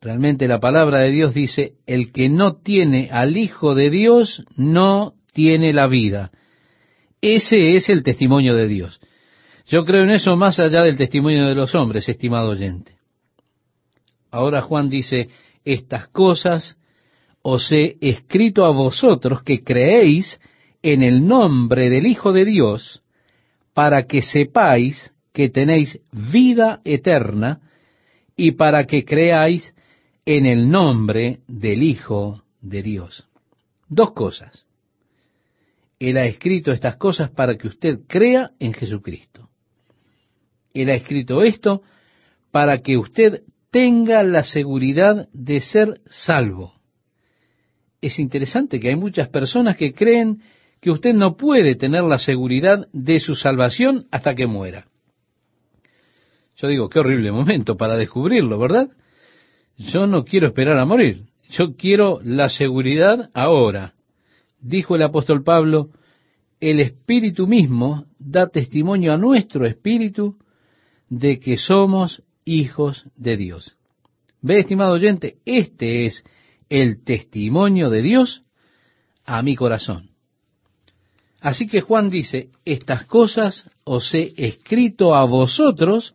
Realmente la palabra de Dios dice, el que no tiene al Hijo de Dios no tiene la vida. Ese es el testimonio de Dios. Yo creo en eso más allá del testimonio de los hombres, estimado oyente. Ahora Juan dice, estas cosas os he escrito a vosotros que creéis en el nombre del Hijo de Dios, para que sepáis que tenéis vida eterna y para que creáis en el nombre del Hijo de Dios. Dos cosas. Él ha escrito estas cosas para que usted crea en Jesucristo. Él ha escrito esto para que usted tenga la seguridad de ser salvo. Es interesante que hay muchas personas que creen que usted no puede tener la seguridad de su salvación hasta que muera. Yo digo, qué horrible momento para descubrirlo, ¿verdad? Yo no quiero esperar a morir, yo quiero la seguridad ahora. Dijo el apóstol Pablo, el Espíritu mismo da testimonio a nuestro Espíritu de que somos hijos de Dios. Ve, estimado oyente, este es el testimonio de Dios a mi corazón. Así que Juan dice, estas cosas os he escrito a vosotros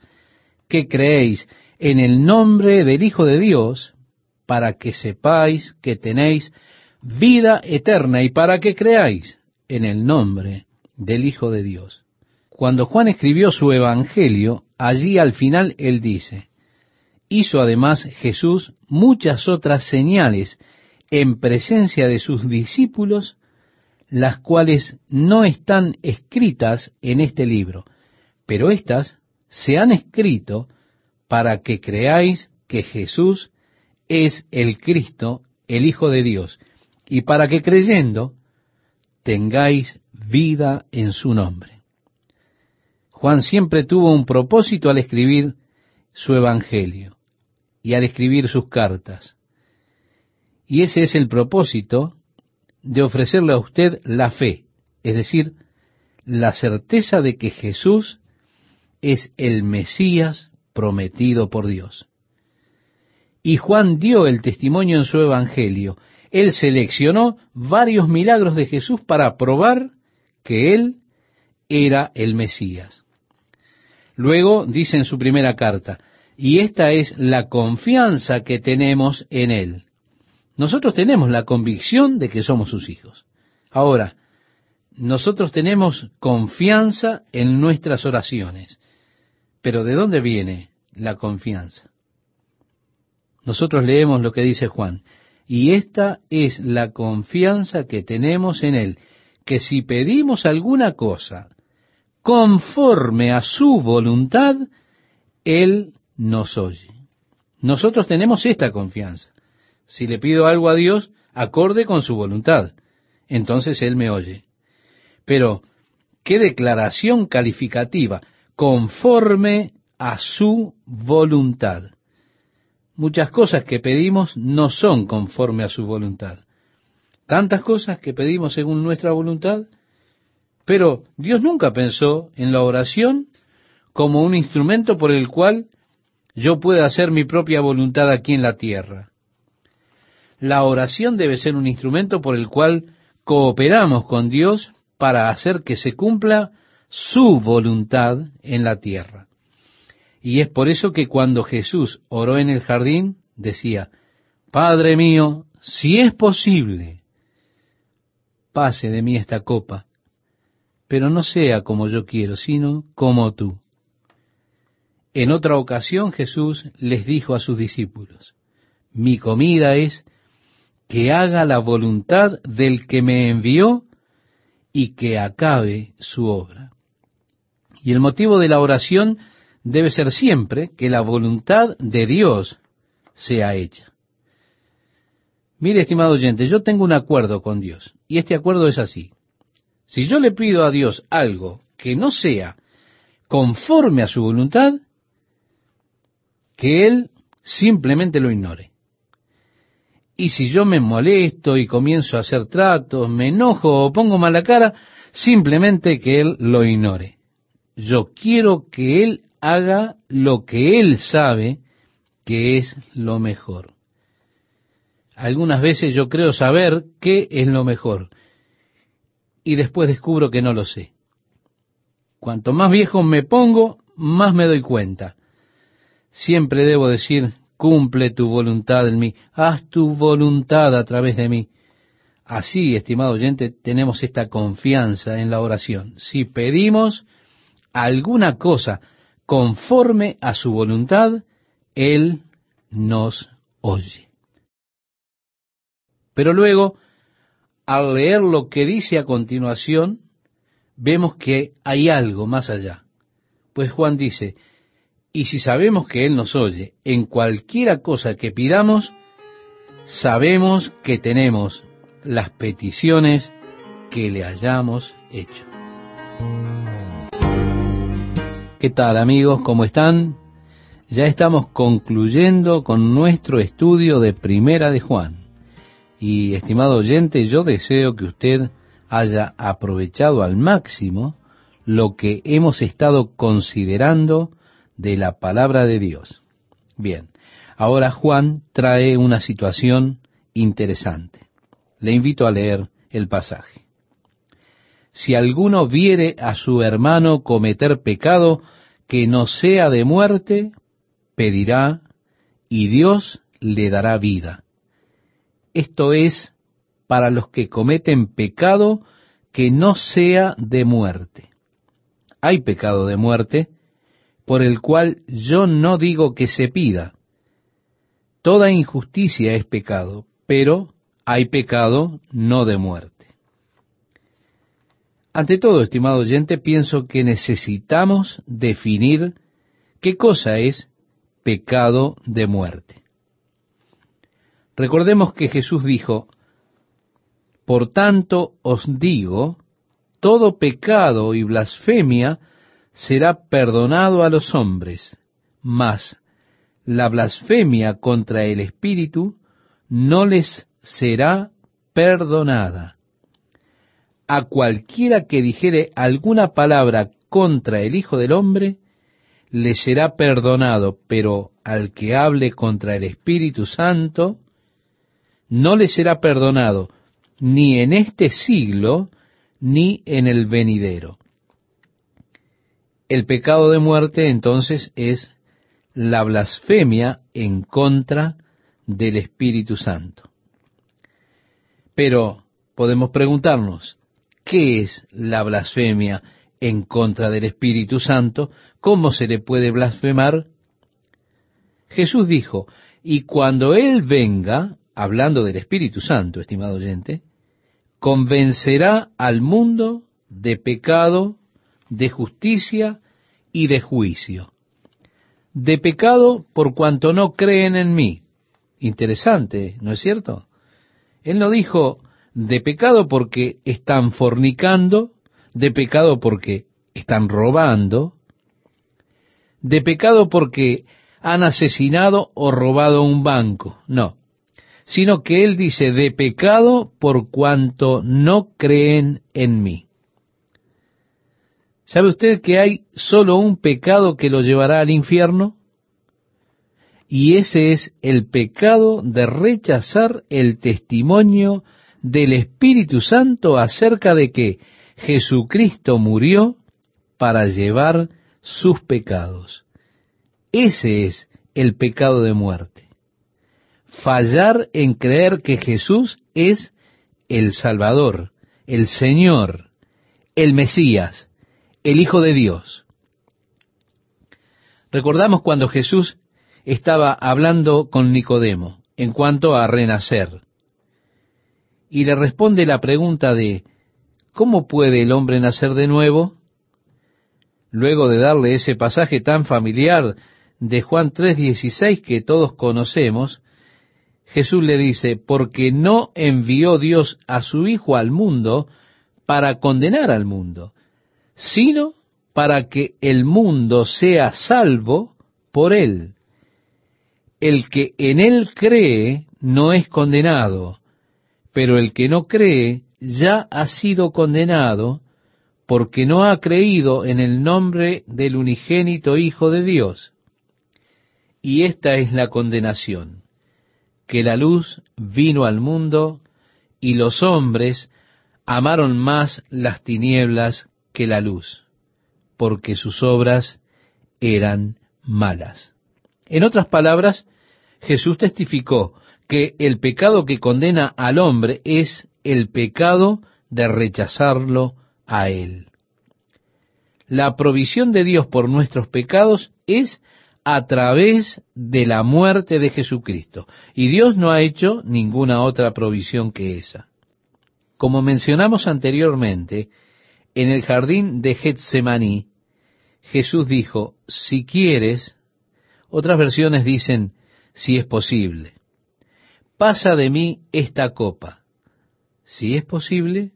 que creéis en el nombre del Hijo de Dios, para que sepáis que tenéis vida eterna y para que creáis en el nombre del Hijo de Dios. Cuando Juan escribió su Evangelio, allí al final él dice, hizo además Jesús muchas otras señales en presencia de sus discípulos, las cuales no están escritas en este libro, pero éstas se han escrito para que creáis que Jesús es el Cristo, el Hijo de Dios, y para que creyendo tengáis vida en su nombre. Juan siempre tuvo un propósito al escribir su Evangelio y al escribir sus cartas. Y ese es el propósito de ofrecerle a usted la fe, es decir, la certeza de que Jesús es el Mesías prometido por Dios. Y Juan dio el testimonio en su Evangelio. Él seleccionó varios milagros de Jesús para probar que Él era el Mesías. Luego dice en su primera carta, y esta es la confianza que tenemos en Él. Nosotros tenemos la convicción de que somos sus hijos. Ahora, nosotros tenemos confianza en nuestras oraciones. Pero ¿de dónde viene la confianza? Nosotros leemos lo que dice Juan, y esta es la confianza que tenemos en Él, que si pedimos alguna cosa conforme a su voluntad, Él nos oye. Nosotros tenemos esta confianza. Si le pido algo a Dios, acorde con su voluntad, entonces Él me oye. Pero, ¿qué declaración calificativa? Conforme a su voluntad. Muchas cosas que pedimos no son conforme a su voluntad. Tantas cosas que pedimos según nuestra voluntad, pero Dios nunca pensó en la oración como un instrumento por el cual yo pueda hacer mi propia voluntad aquí en la tierra. La oración debe ser un instrumento por el cual cooperamos con Dios para hacer que se cumpla su voluntad en la tierra. Y es por eso que cuando Jesús oró en el jardín, decía, Padre mío, si es posible, pase de mí esta copa, pero no sea como yo quiero, sino como tú. En otra ocasión Jesús les dijo a sus discípulos, mi comida es que haga la voluntad del que me envió y que acabe su obra. Y el motivo de la oración debe ser siempre que la voluntad de Dios sea hecha. Mire, estimado oyente, yo tengo un acuerdo con Dios, y este acuerdo es así. Si yo le pido a Dios algo que no sea conforme a su voluntad, que Él simplemente lo ignore. Y si yo me molesto y comienzo a hacer tratos, me enojo o pongo mala cara, simplemente que Él lo ignore. Yo quiero que Él haga lo que Él sabe que es lo mejor. Algunas veces yo creo saber qué es lo mejor y después descubro que no lo sé. Cuanto más viejo me pongo, más me doy cuenta. Siempre debo decir, cumple tu voluntad en mí, haz tu voluntad a través de mí. Así, estimado oyente, tenemos esta confianza en la oración. Si pedimos alguna cosa conforme a su voluntad, Él nos oye. Pero luego, al leer lo que dice a continuación, vemos que hay algo más allá. Pues Juan dice, y si sabemos que Él nos oye en cualquiera cosa que pidamos, sabemos que tenemos las peticiones que le hayamos hecho. ¿Qué tal amigos? ¿Cómo están? Ya estamos concluyendo con nuestro estudio de Primera de Juan. Y estimado oyente, yo deseo que usted haya aprovechado al máximo lo que hemos estado considerando de la palabra de Dios. Bien, ahora Juan trae una situación interesante. Le invito a leer el pasaje si alguno viere a su hermano cometer pecado que no sea de muerte, pedirá y Dios le dará vida. Esto es para los que cometen pecado que no sea de muerte. Hay pecado de muerte por el cual yo no digo que se pida, Toda injusticia es pecado, pero hay pecado no de muerte. Ante todo, estimado oyente, pienso que necesitamos definir qué cosa es pecado de muerte. Recordemos que Jesús dijo, Por tanto os digo, todo pecado y blasfemia será perdonado a los hombres, mas la blasfemia contra el Espíritu no les será perdonada. A cualquiera que dijere alguna palabra contra el Hijo del Hombre, le será perdonado, pero al que hable contra el Espíritu Santo, no le será perdonado, ni en este siglo, ni en el venidero. El pecado de muerte entonces es la blasfemia en contra del Espíritu Santo. Pero podemos preguntarnos, ¿qué es la blasfemia en contra del Espíritu Santo? ¿Cómo se le puede blasfemar? Jesús dijo, y cuando Él venga, hablando del Espíritu Santo, estimado oyente, convencerá al mundo de pecado, de justicia y de juicio. De pecado por cuanto no creen en mí. Interesante, ¿no es cierto? Él no dijo de pecado porque están fornicando, de pecado porque están robando, de pecado porque han asesinado o robado un banco. No, sino que él dice de pecado por cuanto no creen en mí. ¿Sabe usted que hay solo un pecado que lo llevará al infierno? Y ese es el pecado de rechazar el testimonio del Espíritu Santo acerca de que Jesucristo murió para llevar sus pecados. Ese es el pecado de muerte. Fallar en creer que Jesús es el Salvador, el Señor, el Mesías, el Hijo de Dios. Recordamos cuando Jesús estaba hablando con Nicodemo en cuanto a renacer. Y le responde la pregunta de, ¿cómo puede el hombre nacer de nuevo? Luego de darle ese pasaje tan familiar de Juan 3:16 que todos conocemos, Jesús le dice, porque no envió Dios a su Hijo al mundo para condenar al mundo, sino para que el mundo sea salvo por él. El que en él cree no es condenado, pero el que no cree ya ha sido condenado porque no ha creído en el nombre del unigénito Hijo de Dios. Y esta es la condenación, que la luz vino al mundo y los hombres amaron más las tinieblas que la luz, porque sus obras eran malas. En otras palabras, Jesús testificó que el pecado que condena al hombre es el pecado de rechazarlo a Él. La provisión de Dios por nuestros pecados es a través de la muerte de Jesucristo. Y Dios no ha hecho ninguna otra provisión que esa. Como mencionamos anteriormente, en el jardín de Getsemaní, Jesús dijo, si quieres, otras versiones dicen, si es posible, pasa de mí esta copa. Si es posible,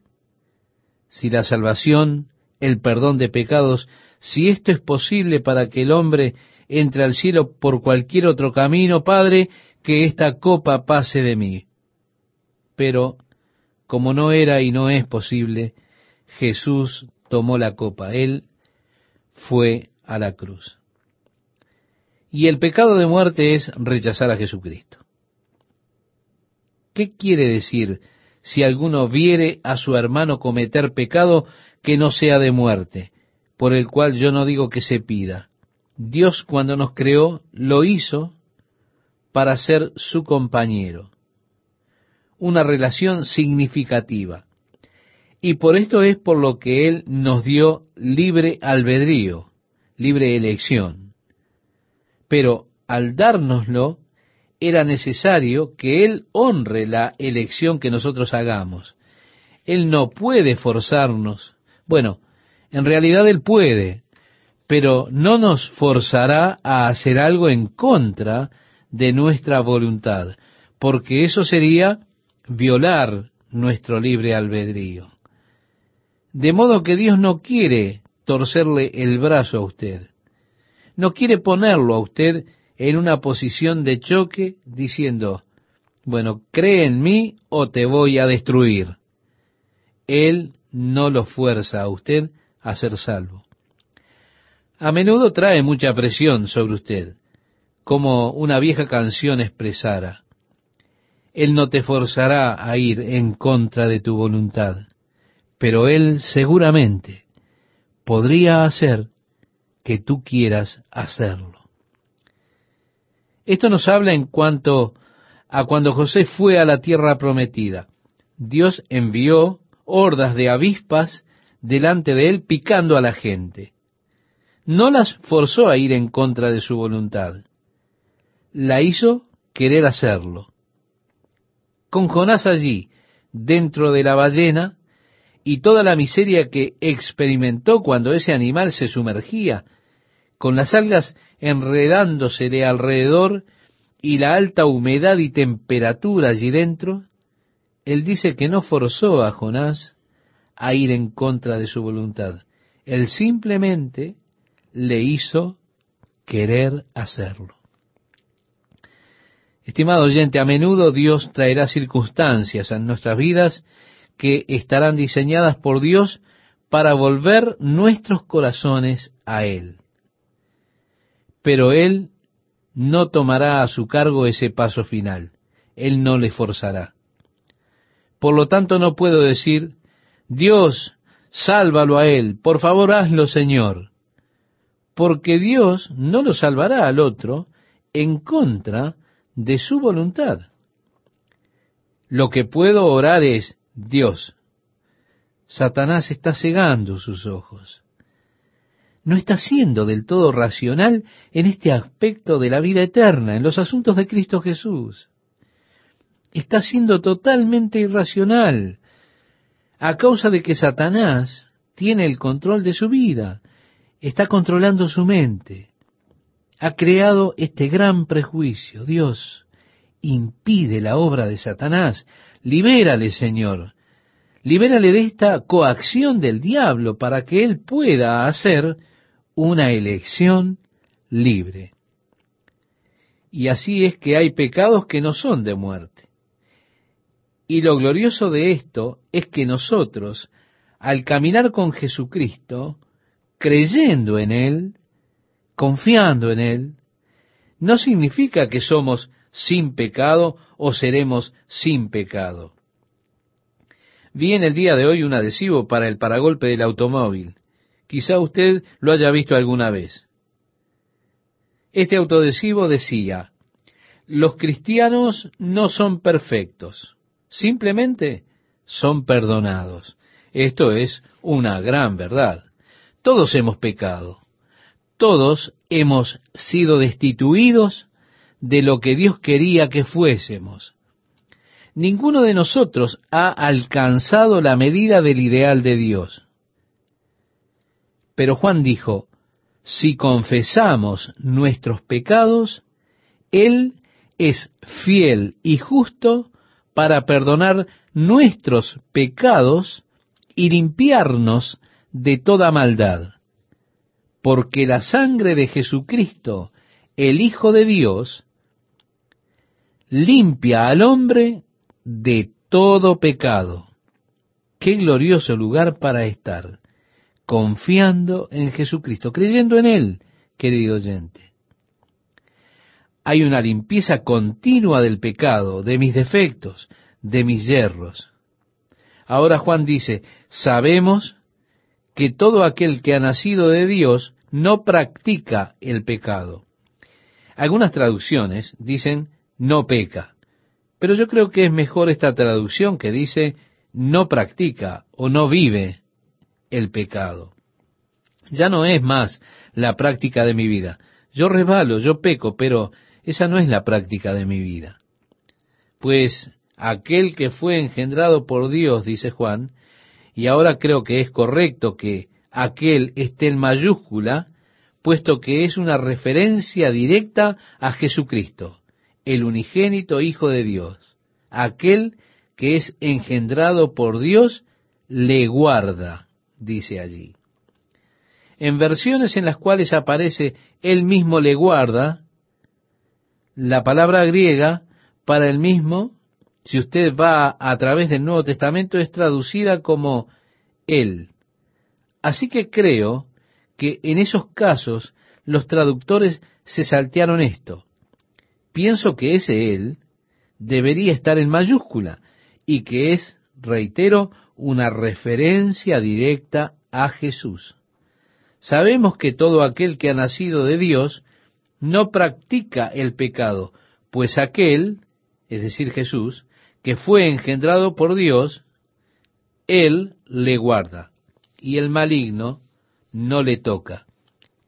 si la salvación, el perdón de pecados, si esto es posible para que el hombre entre al cielo por cualquier otro camino, Padre, que esta copa pase de mí. Pero, como no era y no es posible, Jesús tomó la copa, Él fue a la cruz. Y el pecado de muerte es rechazar a Jesucristo. ¿Qué quiere decir si alguno viere a su hermano cometer pecado que no sea de muerte, por el cual yo no digo que se pida? Dios cuando nos creó lo hizo para ser su compañero. Una relación significativa. Y por esto es por lo que Él nos dio libre albedrío, libre elección. Pero al dárnoslo, era necesario que Él honre la elección que nosotros hagamos. Él no puede forzarnos. Bueno, en realidad Él puede, pero no nos forzará a hacer algo en contra de nuestra voluntad, porque eso sería violar nuestro libre albedrío. De modo que Dios no quiere torcerle el brazo a usted. No quiere ponerlo a usted en una posición de choque diciendo, bueno, cree en mí o te voy a destruir. Él no lo fuerza a usted a ser salvo. A menudo trae mucha presión sobre usted, como una vieja canción expresara. Él no te forzará a ir en contra de tu voluntad, pero Él seguramente podría hacer que tú quieras hacerlo. Esto nos habla en cuanto a cuando José fue a la tierra prometida. Dios envió hordas de avispas delante de él picando a la gente. No las forzó a ir en contra de su voluntad. La hizo querer hacerlo. Con Jonás allí, dentro de la ballena, y toda la miseria que experimentó cuando ese animal se sumergía, con las algas enredándosele alrededor y la alta humedad y temperatura allí dentro, él dice que no forzó a Jonás a ir en contra de su voluntad. Él simplemente le hizo querer hacerlo. Estimado oyente, a menudo Dios traerá circunstancias en nuestras vidas que estarán diseñadas por Dios para volver nuestros corazones a Él pero Él no tomará a su cargo ese paso final. Él no le forzará. Por lo tanto, no puedo decir, Dios, sálvalo a Él, por favor hazlo, Señor, porque Dios no lo salvará al otro en contra de su voluntad. Lo que puedo orar es, Dios, Satanás está cegando sus ojos no está siendo del todo racional en este aspecto de la vida eterna, en los asuntos de Cristo Jesús. Está siendo totalmente irracional a causa de que Satanás tiene el control de su vida, está controlando su mente. Ha creado este gran prejuicio. Dios impide la obra de Satanás. Libérale, Señor. Libérale de esta coacción del diablo para que él pueda hacer una elección libre. Y así es que hay pecados que no son de muerte. Y lo glorioso de esto es que nosotros, al caminar con Jesucristo, creyendo en Él, confiando en Él, no significa que somos sin pecado o seremos sin pecado. Vi en el día de hoy un adhesivo para el paragolpe del automóvil Quizá usted lo haya visto alguna vez. Este autodesivo decía, los cristianos no son perfectos, simplemente son perdonados. Esto es una gran verdad. Todos hemos pecado. Todos hemos sido destituidos de lo que Dios quería que fuésemos. Ninguno de nosotros ha alcanzado la medida del ideal de Dios. Pero Juan dijo, si confesamos nuestros pecados, Él es fiel y justo para perdonar nuestros pecados y limpiarnos de toda maldad. Porque la sangre de Jesucristo, el Hijo de Dios, limpia al hombre de todo pecado. Qué glorioso lugar para estar confiando en Jesucristo, creyendo en Él, querido oyente. Hay una limpieza continua del pecado, de mis defectos, de mis yerros. Ahora Juan dice, sabemos que todo aquel que ha nacido de Dios no practica el pecado. Algunas traducciones dicen no peca, pero yo creo que es mejor esta traducción que dice no practica o no vive el pecado. Ya no es más la práctica de mi vida. Yo resbalo, yo peco, pero esa no es la práctica de mi vida. Pues aquel que fue engendrado por Dios, dice Juan, y ahora creo que es correcto que aquel esté en mayúscula, puesto que es una referencia directa a Jesucristo, el unigénito Hijo de Dios. Aquel que es engendrado por Dios le guarda, dice allí. En versiones en las cuales aparece él mismo le guarda, la palabra griega para el mismo, si usted va a través del Nuevo Testamento, es traducida como él. Así que creo que en esos casos los traductores se saltearon esto. Pienso que ese él debería estar en mayúscula y que es, reitero, una referencia directa a Jesús. Sabemos que todo aquel que ha nacido de Dios no practica el pecado, pues aquel, es decir, Jesús, que fue engendrado por Dios, Él le guarda, y el maligno no le toca.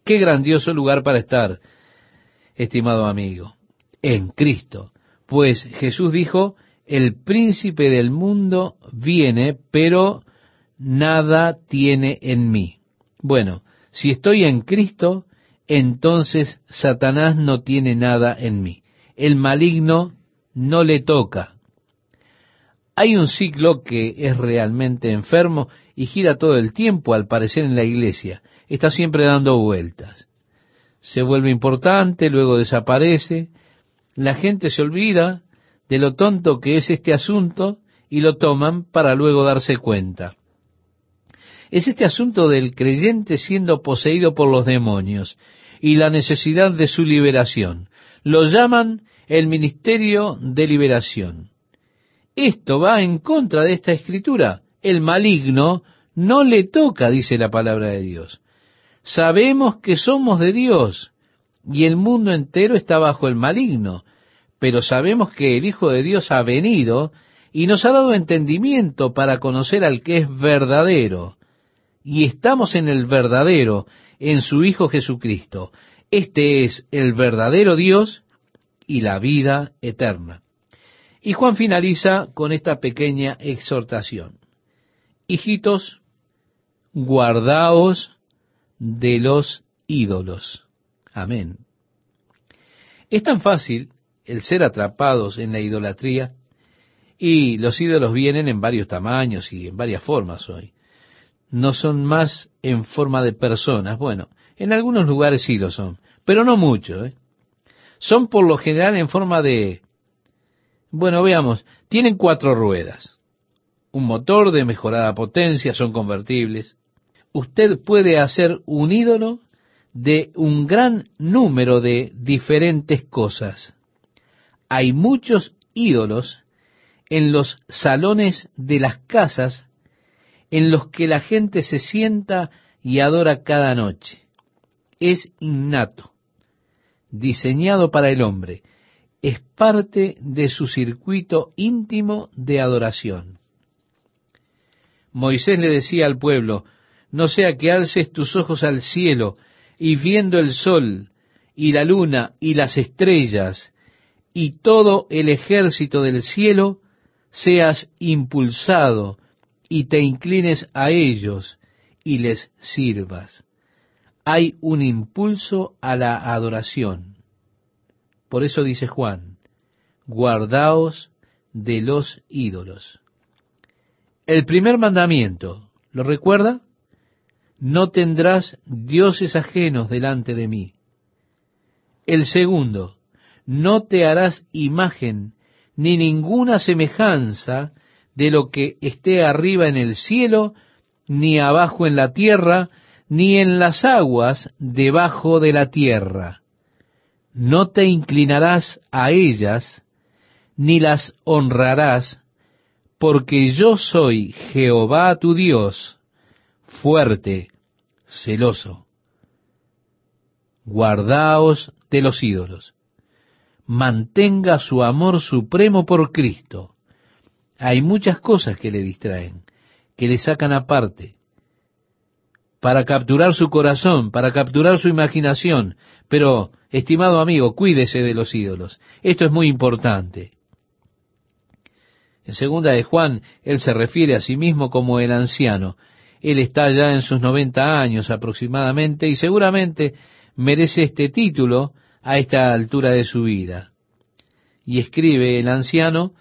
Qué grandioso lugar para estar, estimado amigo, en Cristo. Pues Jesús dijo, el príncipe del mundo viene, pero nada tiene en mí. Bueno, si estoy en Cristo, entonces Satanás no tiene nada en mí. El maligno no le toca. Hay un ciclo que es realmente enfermo y gira todo el tiempo, al parecer, en la iglesia. Está siempre dando vueltas. Se vuelve importante, luego desaparece. La gente se olvida de lo tonto que es este asunto y lo toman para luego darse cuenta es este asunto del creyente siendo poseído por los demonios y la necesidad de su liberación. Lo llaman el ministerio de liberación. Esto va en contra de esta escritura. El maligno no le toca, dice la palabra de Dios. Sabemos que somos de Dios y el mundo entero está bajo el maligno, pero sabemos que el Hijo de Dios ha venido y nos ha dado entendimiento para conocer al que es verdadero y estamos en el verdadero, en su Hijo Jesucristo. Este es el verdadero Dios y la vida eterna. Y Juan finaliza con esta pequeña exhortación. Hijitos, guardaos de los ídolos. Amén. Es tan fácil el ser atrapados en la idolatría y los ídolos vienen en varios tamaños y en varias formas hoy no son más en forma de personas. Bueno, en algunos lugares sí lo son, pero no mucho. ¿eh? Son por lo general en forma de... Bueno, veamos, tienen cuatro ruedas, un motor de mejorada potencia, son convertibles. Usted puede hacer un ídolo de un gran número de diferentes cosas. Hay muchos ídolos en los salones de las casas en los que la gente se sienta y adora cada noche. Es innato, diseñado para el hombre, es parte de su circuito íntimo de adoración. Moisés le decía al pueblo, no sea que alces tus ojos al cielo y viendo el sol y la luna y las estrellas y todo el ejército del cielo, seas impulsado y te inclines a ellos y les sirvas. Hay un impulso a la adoración. Por eso dice Juan, guardaos de los ídolos. El primer mandamiento, ¿lo recuerda? No tendrás dioses ajenos delante de mí. El segundo, no te harás imagen ni ninguna semejanza de lo que esté arriba en el cielo, ni abajo en la tierra, ni en las aguas debajo de la tierra. No te inclinarás a ellas, ni las honrarás, porque yo soy Jehová tu Dios, fuerte, celoso. Guardaos de los ídolos. Mantenga su amor supremo por Cristo hay muchas cosas que le distraen, que le sacan aparte, para capturar su corazón, para capturar su imaginación, pero Estimado amigo, cuídese de los ídolos. Esto es muy importante. En segunda de Juan, él se refiere a sí mismo como el anciano. Él está ya en sus 90 años aproximadamente y seguramente merece este título a esta altura de su vida. Y escribe el anciano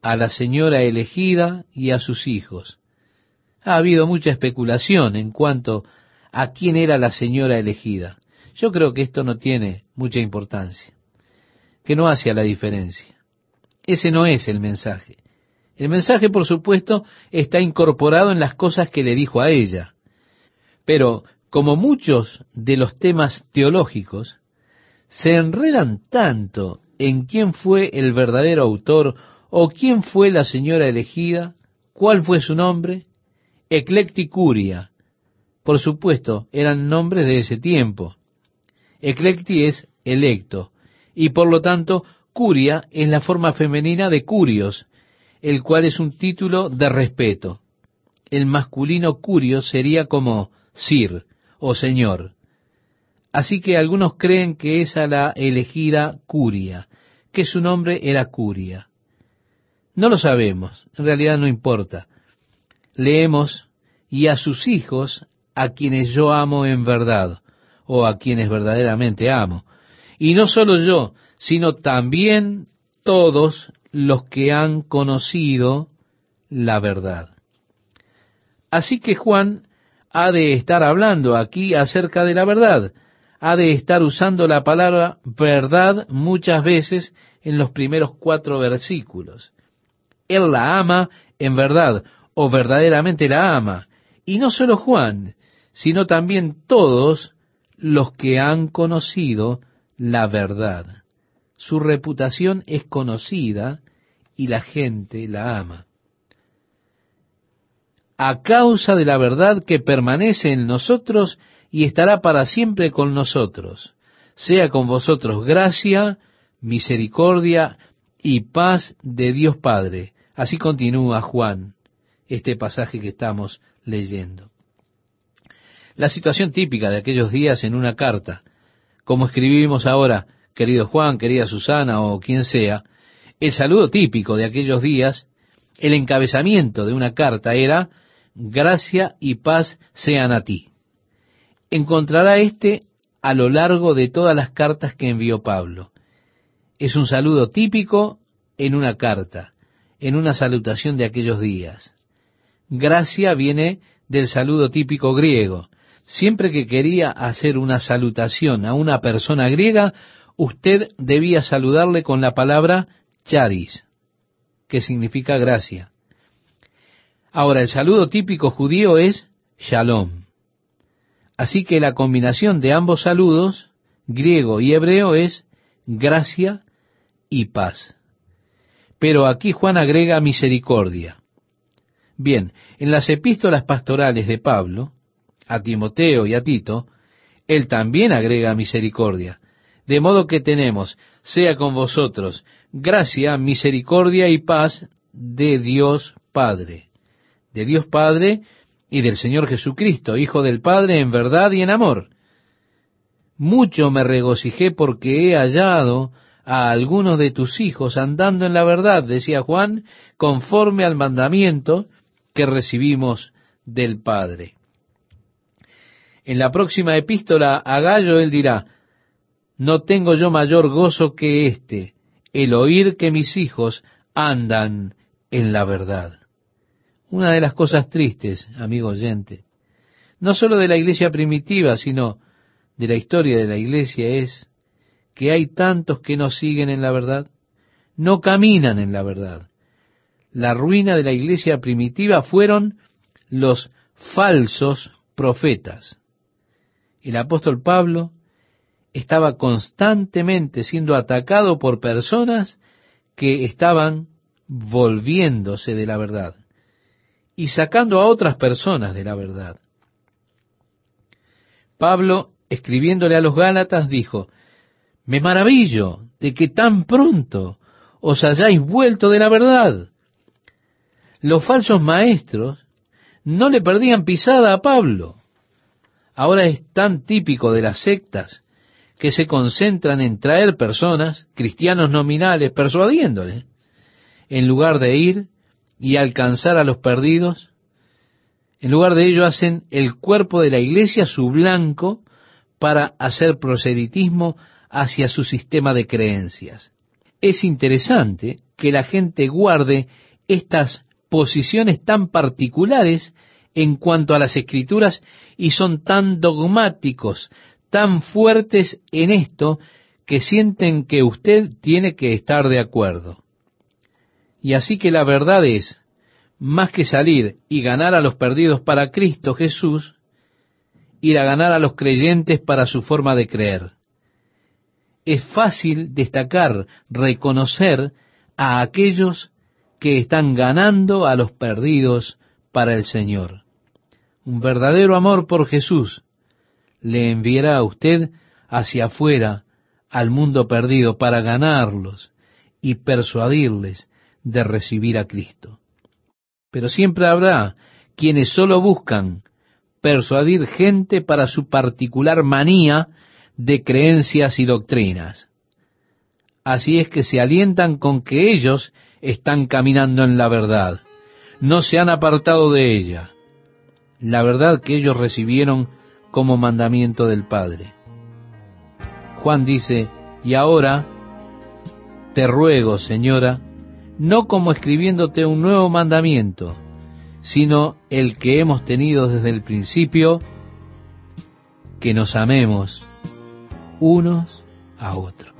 a la señora elegida y a sus hijos. Ha habido mucha especulación en cuanto a quién era la señora elegida. Yo creo que esto no tiene mucha importancia, que no hace la diferencia. Ese no es el mensaje. El mensaje, por supuesto, está incorporado en las cosas que le dijo a ella. Pero, como muchos de los temas teológicos, se enredan tanto en quién fue el verdadero autor o quién fue la señora elegida, cuál fue su nombre, Eclecticuria. Por supuesto, eran nombres de ese tiempo. Eclecti es electo, y por lo tanto Curia es la forma femenina de Curios, el cual es un título de respeto. El masculino Curio sería como Sir o Señor. Así que algunos creen que es a la elegida Curia, que su nombre era Curia. No lo sabemos, en realidad no importa. Leemos, y a sus hijos, a quienes yo amo en verdad, o a quienes verdaderamente amo. Y no solo yo, sino también todos los que han conocido la verdad. Así que Juan ha de estar hablando aquí acerca de la verdad, ha de estar usando la palabra verdad muchas veces en los primeros cuatro versículos. Él la ama en verdad, o verdaderamente la ama. Y no solo Juan, sino también todos los que han conocido la verdad. Su reputación es conocida y la gente la ama. A causa de la verdad que permanece en nosotros y estará para siempre con nosotros, sea con vosotros gracia, misericordia y paz de Dios Padre. Así continúa Juan, este pasaje que estamos leyendo. La situación típica de aquellos días en una carta, como escribimos ahora, querido Juan, querida Susana o quien sea, el saludo típico de aquellos días, el encabezamiento de una carta era, gracia y paz sean a ti. Encontrará este a lo largo de todas las cartas que envió Pablo. Es un saludo típico en una carta, en una salutación de aquellos días. Gracia viene del saludo típico griego, Siempre que quería hacer una salutación a una persona griega, usted debía saludarle con la palabra charis, que significa gracia. Ahora, el saludo típico judío es shalom. Así que la combinación de ambos saludos, griego y hebreo, es gracia y paz. Pero aquí Juan agrega misericordia. Bien, en las epístolas pastorales de Pablo, a Timoteo y a Tito, él también agrega misericordia. De modo que tenemos, sea con vosotros, gracia, misericordia y paz de Dios Padre. De Dios Padre y del Señor Jesucristo, Hijo del Padre en verdad y en amor. Mucho me regocijé porque he hallado a algunos de tus hijos andando en la verdad, decía Juan, conforme al mandamiento que recibimos del Padre. En la próxima epístola a Gallo él dirá, no tengo yo mayor gozo que este, el oír que mis hijos andan en la verdad. Una de las cosas tristes, amigo oyente, no solo de la iglesia primitiva, sino de la historia de la iglesia es que hay tantos que no siguen en la verdad, no caminan en la verdad. La ruina de la iglesia primitiva fueron los falsos profetas el apóstol Pablo estaba constantemente siendo atacado por personas que estaban volviéndose de la verdad y sacando a otras personas de la verdad. Pablo, escribiéndole a los Gálatas, dijo, Me maravillo de que tan pronto os hayáis vuelto de la verdad. Los falsos maestros no le perdían pisada a Pablo. Ahora es tan típico de las sectas que se concentran en traer personas, cristianos nominales, persuadiéndoles, en lugar de ir y alcanzar a los perdidos, en lugar de ello hacen el cuerpo de la iglesia su blanco para hacer proselitismo hacia su sistema de creencias. Es interesante que la gente guarde estas posiciones tan particulares en cuanto a las escrituras y son tan dogmáticos, tan fuertes en esto, que sienten que usted tiene que estar de acuerdo. Y así que la verdad es, más que salir y ganar a los perdidos para Cristo Jesús, ir a ganar a los creyentes para su forma de creer. Es fácil destacar, reconocer a aquellos que están ganando a los perdidos para el Señor. Un verdadero amor por Jesús le enviará a usted hacia afuera al mundo perdido para ganarlos y persuadirles de recibir a Cristo. Pero siempre habrá quienes solo buscan persuadir gente para su particular manía de creencias y doctrinas. Así es que se alientan con que ellos están caminando en la verdad, no se han apartado de ella, la verdad que ellos recibieron como mandamiento del Padre. Juan dice, y ahora te ruego, Señora, no como escribiéndote un nuevo mandamiento, sino el que hemos tenido desde el principio, que nos amemos unos a otros.